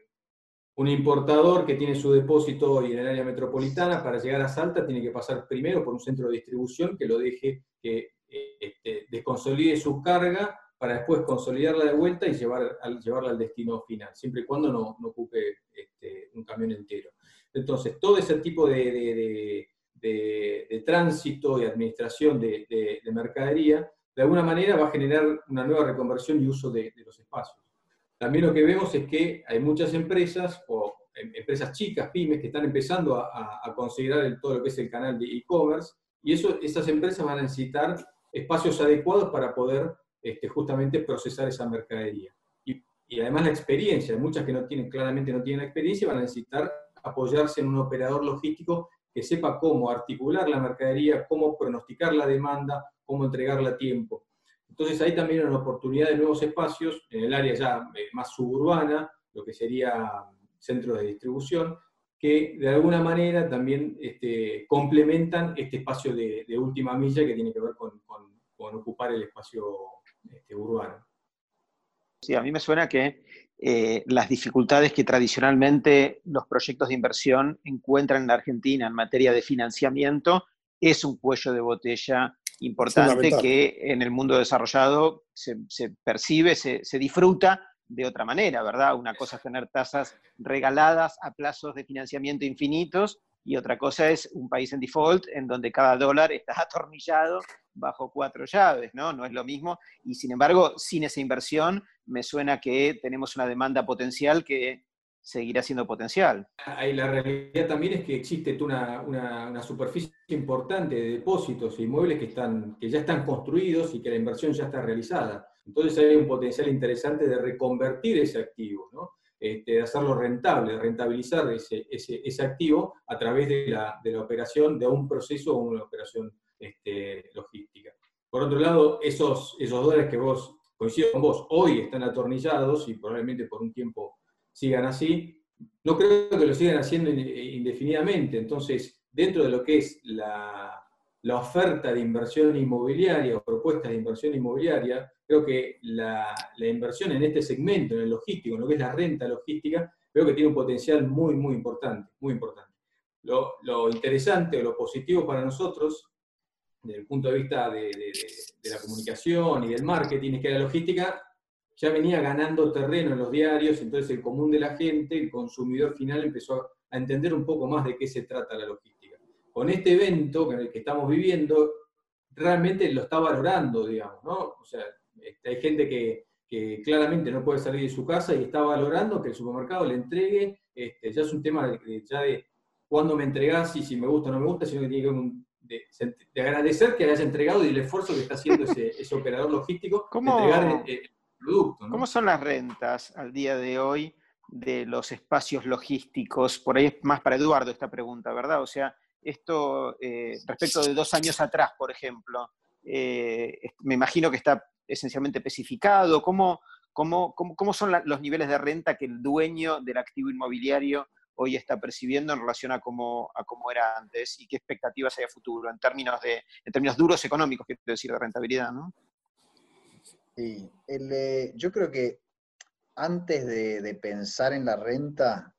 un importador que tiene su depósito hoy en el área metropolitana, para llegar a Salta, tiene que pasar primero por un centro de distribución que lo deje, que este, desconsolide su carga para después consolidarla de vuelta y llevar, llevarla al destino final, siempre y cuando no, ocupe este, un camión entero. Entonces, todo ese tipo de, tránsito y administración de, mercadería, de alguna manera va a generar una nueva reconversión y uso de, los espacios. También lo que vemos es que hay muchas empresas o em, empresas chicas, pymes, que están empezando a, considerar todo lo que es el canal de e-commerce, y eso, esas empresas van a necesitar espacios adecuados para poder este, justamente procesar esa mercadería. Y, además la experiencia, muchas que no tienen, claramente no tienen experiencia, van a necesitar apoyarse en un operador logístico que sepa cómo articular la mercadería, cómo pronosticar la demanda, cómo entregarla a tiempo. Entonces ahí también hay una oportunidad de nuevos espacios en el área ya eh, más suburbana, lo que sería centros de distribución, que de alguna manera también este, complementan este espacio de, última milla que tiene que ver con, ocupar el espacio este, urbano. Sí, a mí me suena que eh, las dificultades que tradicionalmente los proyectos de inversión encuentran en la Argentina en materia de financiamiento es un cuello de botella importante que en el mundo desarrollado se, percibe, se, se, disfruta de otra manera, ¿verdad? Una cosa es tener tasas regaladas a plazos de financiamiento infinitos y otra cosa es un país en default en donde cada dólar está <laughs> atornillado bajo cuatro llaves, ¿no? No es lo mismo. Y sin embargo, sin esa inversión, me suena que tenemos una demanda potencial que seguirá siendo potencial. La realidad también es que existe una, una, superficie importante de depósitos e inmuebles que, están, que ya están construidos y que la inversión ya está realizada. Entonces hay un potencial interesante de reconvertir ese activo, ¿no? Este, de hacerlo rentable, de rentabilizar ese, ese, ese, activo a través de la, de la, operación, de un proceso o una operación este, logística. Por otro lado, esos, esos dólares que vos, coincido con vos, hoy están atornillados y probablemente por un tiempo sigan así, no creo que lo sigan haciendo indefinidamente. Entonces, dentro de lo que es la, la oferta de inversión inmobiliaria o propuestas de inversión inmobiliaria, creo que la, inversión en este segmento, en el logístico, en lo que es la renta logística, creo que tiene un potencial muy, muy importante, muy importante. Lo, lo interesante o lo positivo para nosotros, desde el punto de vista de, de, la comunicación y del marketing, es que la logística ya venía ganando terreno en los diarios, entonces el común de la gente, el consumidor final, empezó a entender un poco más de qué se trata la logística con este evento en el que estamos viviendo, realmente lo está valorando, digamos, ¿no? O sea, este, hay gente que, claramente no puede salir de su casa y está valorando que el supermercado le entregue, este, ya es un tema de, ya de cuándo me entregás y si me gusta o no me gusta, sino que tiene que de, agradecer que hayas entregado y el esfuerzo que está haciendo ese, <laughs> operador logístico ¿Cómo, de entregar el, producto. ¿Cómo son las rentas al día de hoy de los espacios logísticos? Por ahí es más para Eduardo esta pregunta, ¿verdad? O sea, esto eh, respecto de dos años atrás, por ejemplo. Eh, me imagino que está esencialmente especificado. ¿Cómo, cómo, cómo, son los niveles de renta que el dueño del activo inmobiliario hoy está percibiendo en relación a cómo, a cómo era antes y qué expectativas hay a futuro en términos, de, en términos duros económicos, quiero decir, de rentabilidad? ¿no? Sí, eh, yo creo que antes de, pensar en la renta,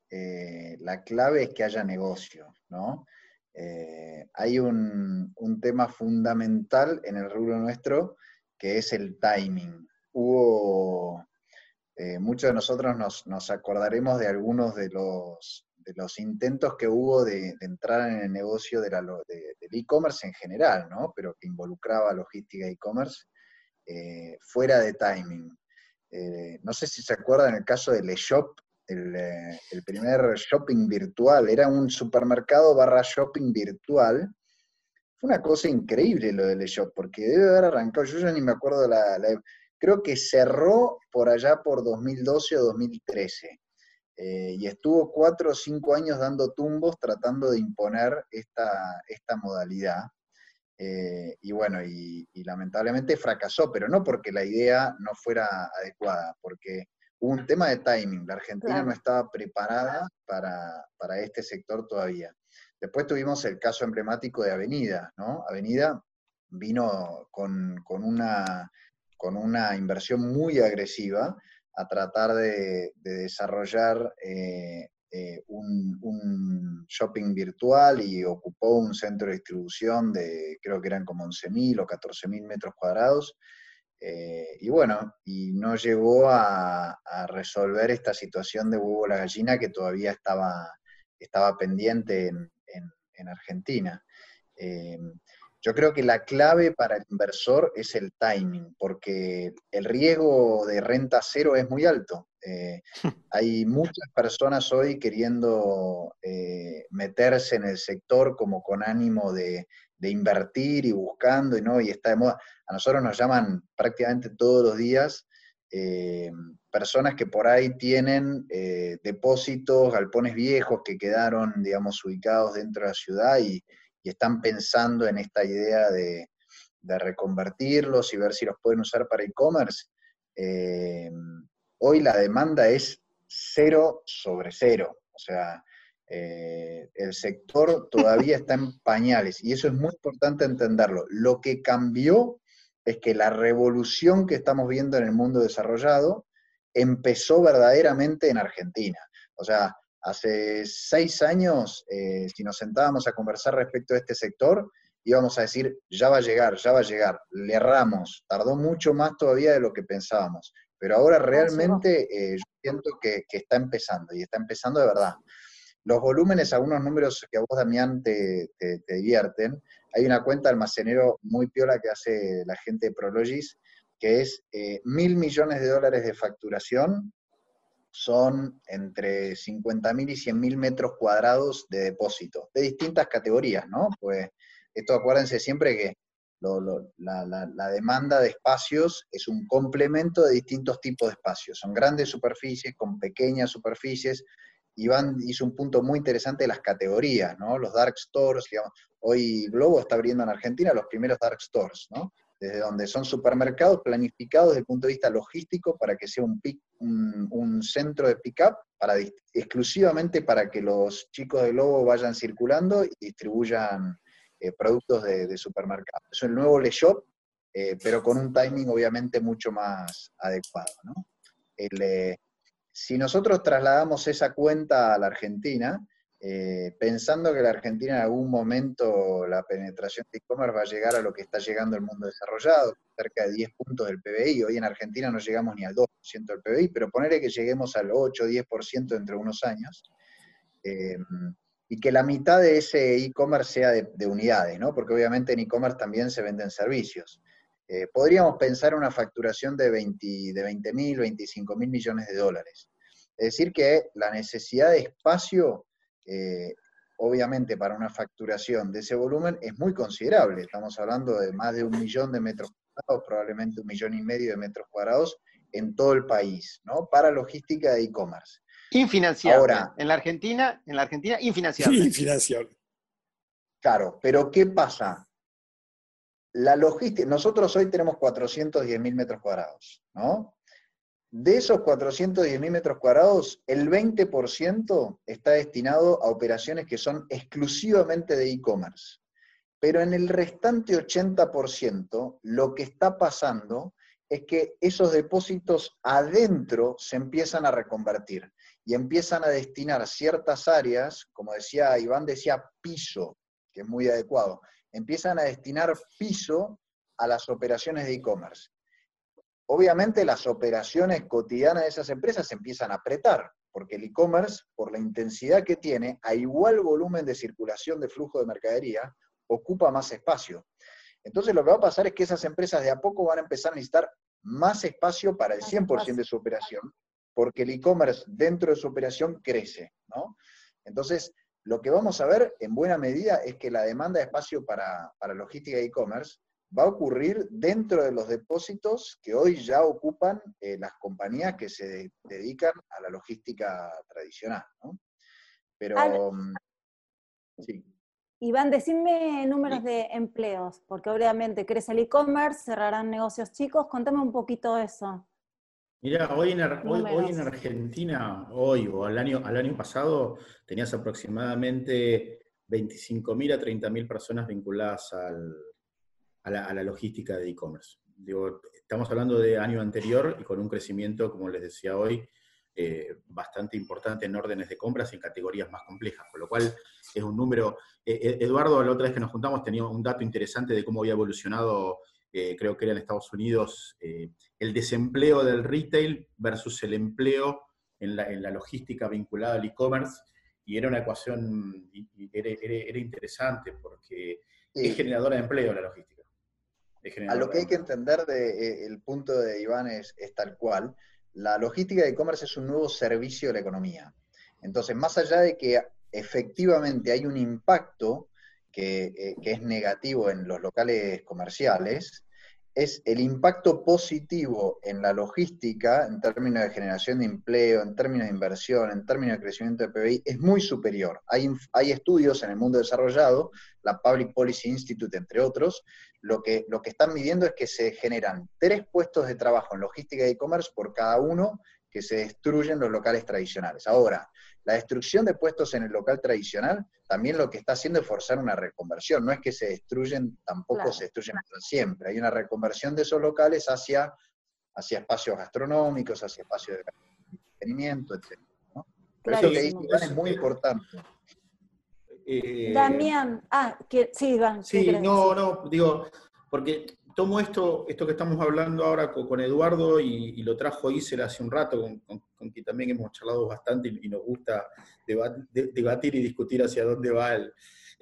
la clave es que haya negocio, ¿no? Eh, hay un, tema fundamental en el rubro nuestro que es el timing. Hubo, eh, muchos de nosotros nos, acordaremos de algunos de los, de intentos que hubo de, entrar en el negocio de del e-commerce en general, ¿no? pero que involucraba logística e-commerce, eh, fuera de timing. no sé si se acuerdan el caso del eShop, eh, el, primer shopping virtual, era un supermercado barra shopping virtual. Fue una cosa increíble lo del shop, porque debe haber arrancado, yo ya ni me acuerdo la, creo que cerró por allá por 2012 o 2013. Eh, y estuvo cuatro o cinco años dando tumbos tratando de imponer esta, esta modalidad. Eh, y bueno, y, lamentablemente fracasó, pero no porque la idea no fuera adecuada, porque un tema de timing. La Argentina no estaba preparada para, este sector todavía. Después tuvimos el caso emblemático de Avenida, ¿no? Avenida vino con, una, con una inversión muy agresiva a tratar de, desarrollar eh, eh, un, un, shopping virtual y ocupó un centro de distribución de, creo que eran como 11.000 o 14.000 metros cuadrados, eh, y bueno, y no llegó a, resolver esta situación de huevo la gallina que todavía estaba, estaba pendiente en, Argentina. Eh, yo creo que la clave para el inversor es el timing, porque el riesgo de renta cero es muy alto. Eh, <laughs> hay muchas personas hoy queriendo meterse en el sector como con ánimo de, invertir y buscando, y, ¿no? y está de moda. A nosotros nos llaman prácticamente todos los días eh, personas que por ahí tienen eh, depósitos, galpones viejos que quedaron, digamos, ubicados dentro de la ciudad y, están pensando en esta idea de, reconvertirlos y ver si los pueden usar para e-commerce. Eh, hoy la demanda es cero sobre cero. O sea, eh, el sector todavía está en pañales y eso es muy importante entenderlo. Lo que cambió es que la revolución que estamos viendo en el mundo desarrollado empezó verdaderamente en Argentina. O sea, hace seis años, eh, si nos sentábamos a conversar respecto a este sector, íbamos a decir, ya va a llegar, ya va a llegar. Le erramos, tardó mucho más todavía de lo que pensábamos. Pero ahora realmente eh, yo siento que, está empezando, y está empezando de verdad. Los volúmenes, algunos números que a vos, Damián, te, divierten. Hay una cuenta almacenero muy piola que hace la gente de Prologis, que es eh, mil millones de dólares de facturación, son entre 50.000 y 100.000 metros cuadrados de depósito, de distintas categorías, ¿no? Pues esto acuérdense siempre que la, demanda de espacios es un complemento de distintos tipos de espacios. Son grandes superficies con pequeñas superficies. Iván hizo un punto muy interesante de las categorías, ¿no? Los dark stores, digamos. Hoy Globo está abriendo en Argentina los primeros dark stores, ¿no? Desde donde son supermercados planificados desde el punto de vista logístico para que sea un, un, centro de pick-up para, exclusivamente para que los chicos de Globo vayan circulando y distribuyan eh, productos de, supermercado. Es el nuevo Le Shop, eh, pero con un timing obviamente mucho más adecuado. Eh, si nosotros trasladamos esa cuenta a la Argentina, pensando que la Argentina en algún momento la penetración de e-commerce va a llegar a lo que está llegando el mundo desarrollado, cerca de 10 puntos del PBI, hoy en Argentina no llegamos ni al 2% del PBI, pero ponerle que lleguemos al 8 o 10% dentro de unos años, y que la mitad de ese e-commerce sea de, unidades, ¿no? Porque obviamente en e-commerce también se venden servicios. Eh, podríamos pensar una facturación de 20 de 20 mil, 25 mil millones de dólares. Es decir, que la necesidad de espacio, eh, obviamente para una facturación de ese volumen, es muy considerable. Estamos hablando de más de un millón de metros cuadrados, probablemente un millón y medio de metros cuadrados en todo el país, ¿no? Para logística de e-commerce. Infinanciable. Ahora, en la Argentina, en la Argentina, infinanciable. Sí, infinanciable. Claro, pero ¿qué pasa? La logística, nosotros hoy tenemos 410 mil metros cuadrados, ¿no? De esos 410 mil metros cuadrados, el 20% está destinado a operaciones que son exclusivamente de e-commerce. Pero en el restante 80%, lo que está pasando es que esos depósitos adentro se empiezan a reconvertir y empiezan a destinar ciertas áreas, como decía Iván, decía piso, que es muy adecuado, empiezan a destinar piso a las operaciones de e-commerce. Obviamente las operaciones cotidianas de esas empresas se empiezan a apretar, porque el e-commerce, por la intensidad que tiene, a igual volumen de circulación de flujo de mercadería, ocupa más espacio. Entonces lo que va a pasar es que esas empresas de a poco van a empezar a necesitar más espacio para el 100% de su operación, porque el e-commerce dentro de su operación crece, ¿no? Entonces, lo que vamos a ver en buena medida es que la demanda de espacio para, logística e e-commerce va a ocurrir dentro de los depósitos que hoy ya ocupan eh, las compañías que se dedican a la logística tradicional, ¿no? Pero, mm, sí. Iván, decime números de empleos, porque obviamente crece el e-commerce, cerrarán negocios chicos, contame un poquito eso. Mira, hoy en, hoy, en Argentina, hoy o al año, al año pasado, tenías aproximadamente 25.000 a 30.000 personas vinculadas a, la, logística de e-commerce. estamos hablando de año anterior y con un crecimiento, como les decía hoy, eh, bastante importante en órdenes de compras y en categorías más complejas, con lo cual es un número. Eh, eh, Eduardo, la otra vez que nos juntamos, tenía un dato interesante de cómo había evolucionado creo que era en Estados Unidos, eh, el desempleo del retail versus el empleo en la, logística vinculada al e-commerce, y era una ecuación, era, interesante porque es generadora de empleo la logística. A lo que hay que entender del eh, punto de Iván es, es tal cual, la logística de e-commerce es un nuevo servicio de la economía. Entonces, más allá de que efectivamente hay un impacto que, que es negativo en los locales comerciales, es el impacto positivo en la logística, en términos de generación de empleo, en términos de inversión, en términos de crecimiento de PBI, es muy superior. Hay, hay estudios en el mundo desarrollado, la Public Policy Institute, entre otros, lo que, lo que están midiendo es que se generan tres puestos de trabajo en logística y e-commerce por cada uno que se destruyen los locales tradicionales. Ahora, la destrucción de puestos en el local tradicional también lo que está haciendo es forzar una reconversión. No es que se destruyen, tampoco se destruyen para siempre. Hay una reconversión de esos locales hacia, hacia espacios gastronómicos, hacia espacios de entretenimiento, etc. ¿no? eso que dice Iván es muy importante. Eh, Damián, ah, que, sí, Iván. Sí, no, no, digo, porque tomo esto, esto que estamos hablando ahora con, Eduardo y, lo trajo Isel hace un rato, con, quien también hemos charlado bastante y, nos gusta debatir y discutir hacia dónde va el,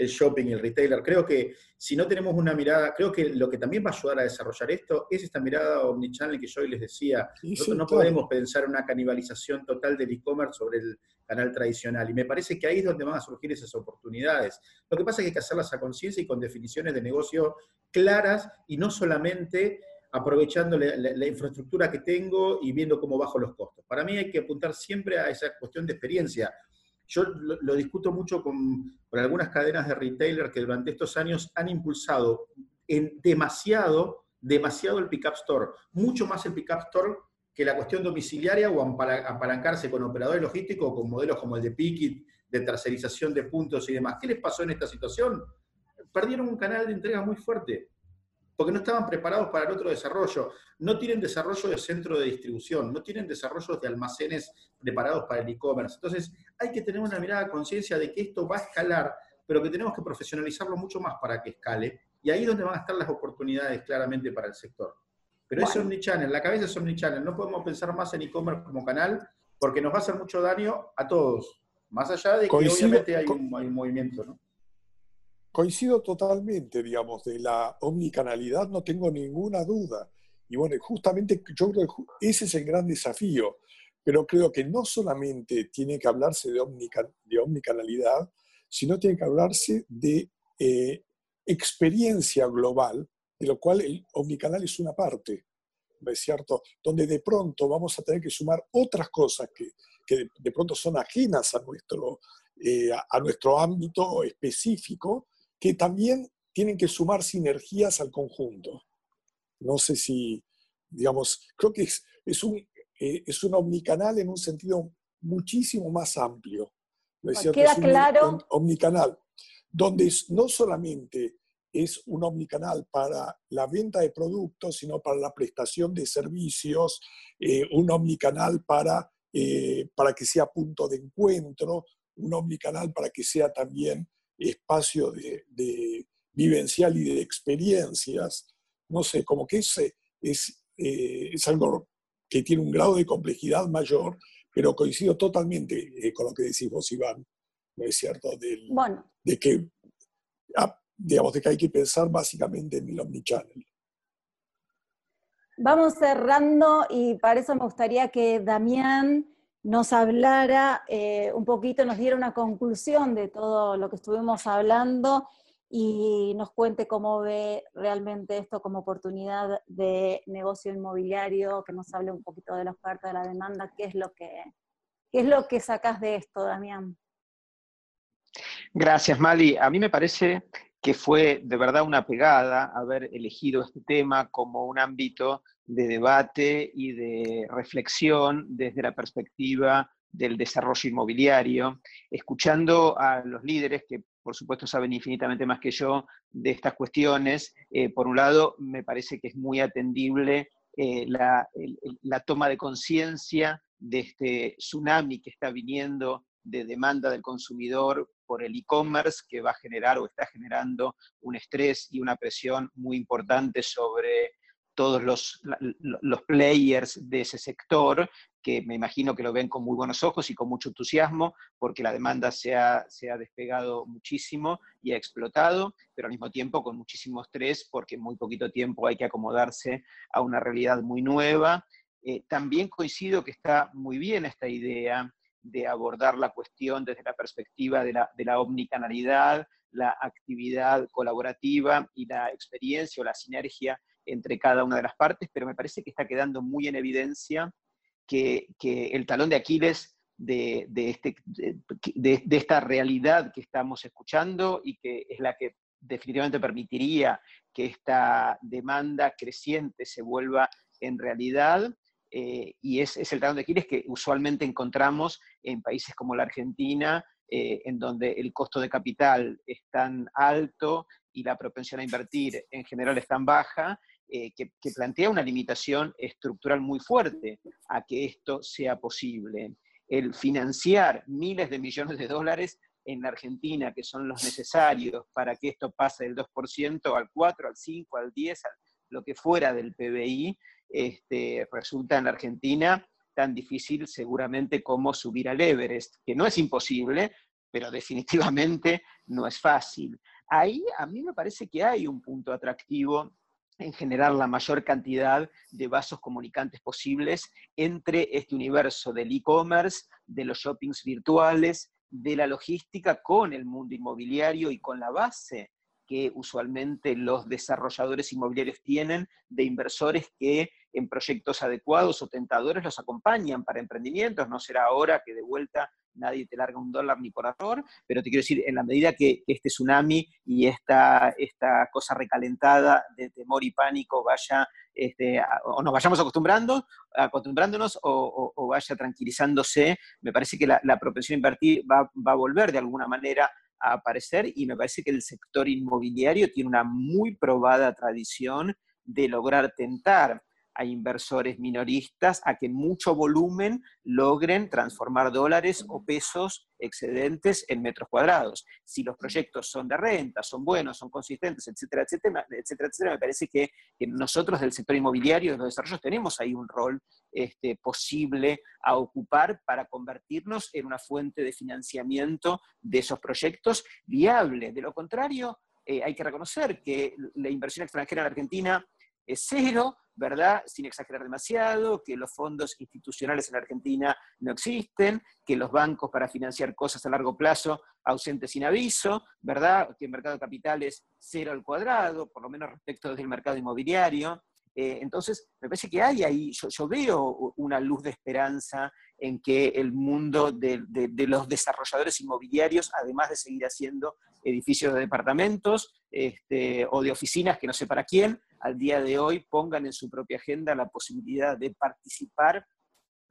el shopping y el retailer. Creo que si no tenemos una mirada, creo que lo que también va a ayudar a desarrollar esto es esta mirada omnichannel que yo hoy les decía. Nosotros no podemos pensar en una canibalización total del e-commerce sobre el canal tradicional. Y me parece que ahí es donde van a surgir esas oportunidades. Lo que pasa es que hay que hacerlas a conciencia y con definiciones de negocio claras y no solamente aprovechando la, infraestructura que tengo y viendo cómo bajo los costos. Para mí hay que apuntar siempre a esa cuestión de experiencia. Yo lo, discuto mucho con, algunas cadenas de retailer que durante estos años han impulsado en demasiado, demasiado el Pickup Store, mucho más el Pickup Store que la cuestión domiciliaria o apalancarse con operadores logísticos o con modelos como el de Pickit, de tercerización de puntos y demás. ¿Qué les pasó en esta situación? Perdieron un canal de entrega muy fuerte porque no estaban preparados para el otro desarrollo. No tienen desarrollo de centro de distribución, no tienen desarrollo de almacenes preparados para el e-commerce. Entonces, hay que tener una mirada conciencia de que esto va a escalar, pero que tenemos que profesionalizarlo mucho más para que escale. Y ahí es donde van a estar las oportunidades claramente para el sector. Pero es omnichannel, la cabeza es omnichannel. No podemos pensar más en e-commerce como canal porque nos va a hacer mucho daño a todos. Más allá de que obviamente hay un, hay un movimiento, ¿no? Coincido totalmente, digamos, de la omnicanalidad, no tengo ninguna duda. Y bueno, justamente yo creo que ese es el gran desafío, pero creo que no solamente tiene que hablarse de, de omnicanalidad, sino tiene que hablarse de eh, experiencia global, de lo cual el omnicanal es una parte, ¿no es cierto? Donde de pronto vamos a tener que sumar otras cosas que, que de pronto son ajenas a nuestro, eh, a nuestro ámbito específico, que también tienen que sumar sinergias al conjunto. No sé si, digamos, creo que es, es, un, eh, es un omnicanal en un sentido muchísimo más amplio. ¿no Queda claro. omnicanal, donde no solamente es un omnicanal para la venta de productos, sino para la prestación de servicios, eh, un omnicanal para, eh, para que sea punto de encuentro, un omnicanal para que sea también espacio de, vivencial y de experiencias. No sé, como que es, es, eh, es algo que tiene un grado de complejidad mayor, pero coincido totalmente eh, con lo que decís vos, Iván, ¿no es cierto? bueno. De que, ah, digamos, de que hay que pensar básicamente en el omnichannel. Vamos cerrando y para eso me gustaría que Damián nos hablara eh, un poquito, nos diera una conclusión de todo lo que estuvimos hablando y nos cuente cómo ve realmente esto como oportunidad de negocio inmobiliario, que nos hable un poquito de la oferta, de la demanda, qué es lo que, qué es lo que sacas de esto, Damián. Gracias, Mali. A mí me parece que fue de verdad una pegada haber elegido este tema como un ámbito de debate y de reflexión desde la perspectiva del desarrollo inmobiliario, escuchando a los líderes que por supuesto saben infinitamente más que yo de estas cuestiones. Eh, por un lado, me parece que es muy atendible eh, la, la toma de conciencia de este tsunami que está viniendo de demanda del consumidor por el e-commerce que va a generar o está generando un estrés y una presión muy importante sobre todos los, los players de ese sector, que me imagino que lo ven con muy buenos ojos y con mucho entusiasmo, porque la demanda se ha, se ha despegado muchísimo y ha explotado, pero al mismo tiempo con muchísimo estrés, porque en muy poquito tiempo hay que acomodarse a una realidad muy nueva. Eh, también coincido que está muy bien esta idea de abordar la cuestión desde la perspectiva de la, de la omnicanalidad, la actividad colaborativa y la experiencia o la sinergia entre cada una de las partes, pero me parece que está quedando muy en evidencia que, el talón de Aquiles de, este, de, esta realidad que estamos escuchando y que es la que definitivamente permitiría que esta demanda creciente se vuelva en realidad. Eh, y es, es, el talón de Aquiles que usualmente encontramos en países como la Argentina, eh, en donde el costo de capital es tan alto y la propensión a invertir en general es tan baja, eh, que, plantea una limitación estructural muy fuerte a que esto sea posible. El financiar miles de millones de dólares en la Argentina, que son los necesarios para que esto pase del 2% al 4, al 5, al 10, lo que fuera del PBI, este, resulta en la Argentina tan difícil seguramente como subir al Everest, que no es imposible, pero definitivamente no es fácil. Ahí a mí me parece que hay un punto atractivo en generar la mayor cantidad de vasos comunicantes posibles entre este universo del e-commerce, de los shoppings virtuales, de la logística con el mundo inmobiliario y con la base que usualmente los desarrolladores inmobiliarios tienen de inversores que en proyectos adecuados o tentadores los acompañan para emprendimientos. No será ahora que de vuelta nadie te larga un dólar ni por error, pero te quiero decir, en la medida que, este tsunami y esta, esta cosa recalentada de temor y pánico vaya, este, o nos vayamos acostumbrando, acostumbrándonos o, vaya tranquilizándose, me parece que la, propensión a invertir va, va a volver de alguna manera a aparecer y me parece que el sector inmobiliario tiene una muy probada tradición de lograr tentar a inversores minoristas a que mucho volumen logren transformar dólares o pesos excedentes en metros cuadrados. Si los proyectos son de renta, son buenos, son consistentes, etcétera, etcétera, etcétera, etcétera me parece que, nosotros del sector inmobiliario, de los desarrollos, tenemos ahí un rol este, posible a ocupar para convertirnos en una fuente de financiamiento de esos proyectos viable. De lo contrario, eh, hay que reconocer que la inversión extranjera en Argentina es cero, ¿verdad? Sin exagerar demasiado, que los fondos institucionales en Argentina no existen, que los bancos para financiar cosas a largo plazo ausentes sin aviso, ¿verdad? Que el mercado de capitales cero al cuadrado, por lo menos respecto del mercado inmobiliario. Eh, entonces, me parece que hay ahí, yo, veo una luz de esperanza en que el mundo de, los desarrolladores inmobiliarios, además de seguir haciendo edificios de departamentos este, o de oficinas que no sé para quién, al día de hoy pongan en su propia agenda la posibilidad de participar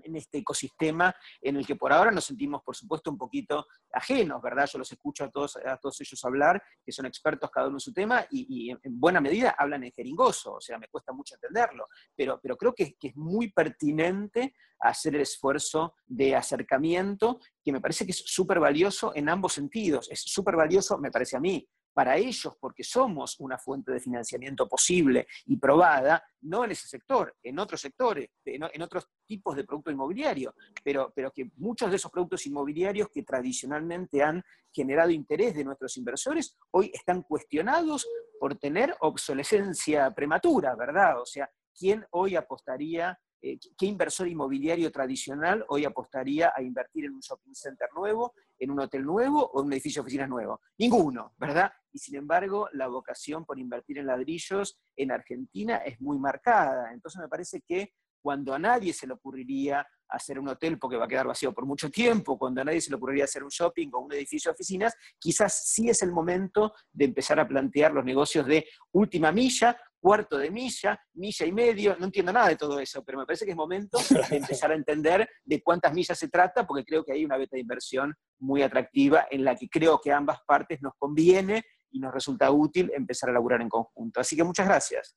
en este ecosistema en el que por ahora nos sentimos, por supuesto, un poquito ajenos, ¿verdad? Yo los escucho a todos, a todos ellos hablar, que son expertos cada uno en su tema, y, en buena medida hablan en jeringoso, o sea, me cuesta mucho entenderlo, pero, pero creo que, que es muy pertinente hacer el esfuerzo de acercamiento, que me parece que es súper valioso en ambos sentidos. Es súper valioso, me parece a mí, para ellos, porque somos una fuente de financiamiento posible y probada, no en ese sector, en otros sectores, en, otros tipos de producto inmobiliario, pero, pero que muchos de esos productos inmobiliarios que tradicionalmente han generado interés de nuestros inversores, hoy están cuestionados por tener obsolescencia prematura, ¿verdad? O sea, ¿quién hoy apostaría eh, ¿qué inversor inmobiliario tradicional hoy apostaría a invertir en un shopping center nuevo, en un hotel nuevo o en un edificio de oficinas nuevo? Ninguno, ¿verdad? Y sin embargo, la vocación por invertir en ladrillos en Argentina es muy marcada. Entonces me parece que cuando a nadie se le ocurriría hacer un hotel porque va a quedar vacío por mucho tiempo, cuando a nadie se le ocurriría hacer un shopping o un edificio de oficinas, quizás sí es el momento de empezar a plantear los negocios de última milla cuarto de milla, milla y medio, no entiendo nada de todo eso, pero me parece que es momento de <laughs> empezar a entender de cuántas millas se trata, porque creo que hay una beta de inversión muy atractiva en la que creo que a ambas partes nos conviene y nos resulta útil empezar a laburar en conjunto. Así que muchas gracias.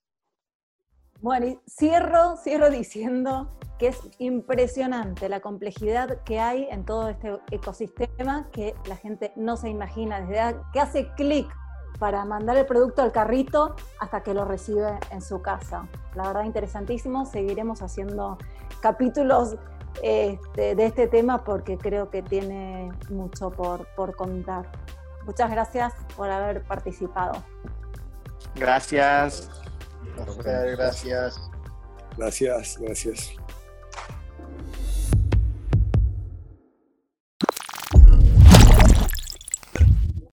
Bueno, y cierro, cierro diciendo que es impresionante la complejidad que hay en todo este ecosistema que la gente no se imagina, desde que hace clic para mandar el producto al carrito hasta que lo recibe en su casa. La verdad, interesantísimo. Seguiremos haciendo capítulos este, de este tema porque creo que tiene mucho por, por contar. Muchas gracias por haber participado. Gracias. Gracias. Gracias, gracias.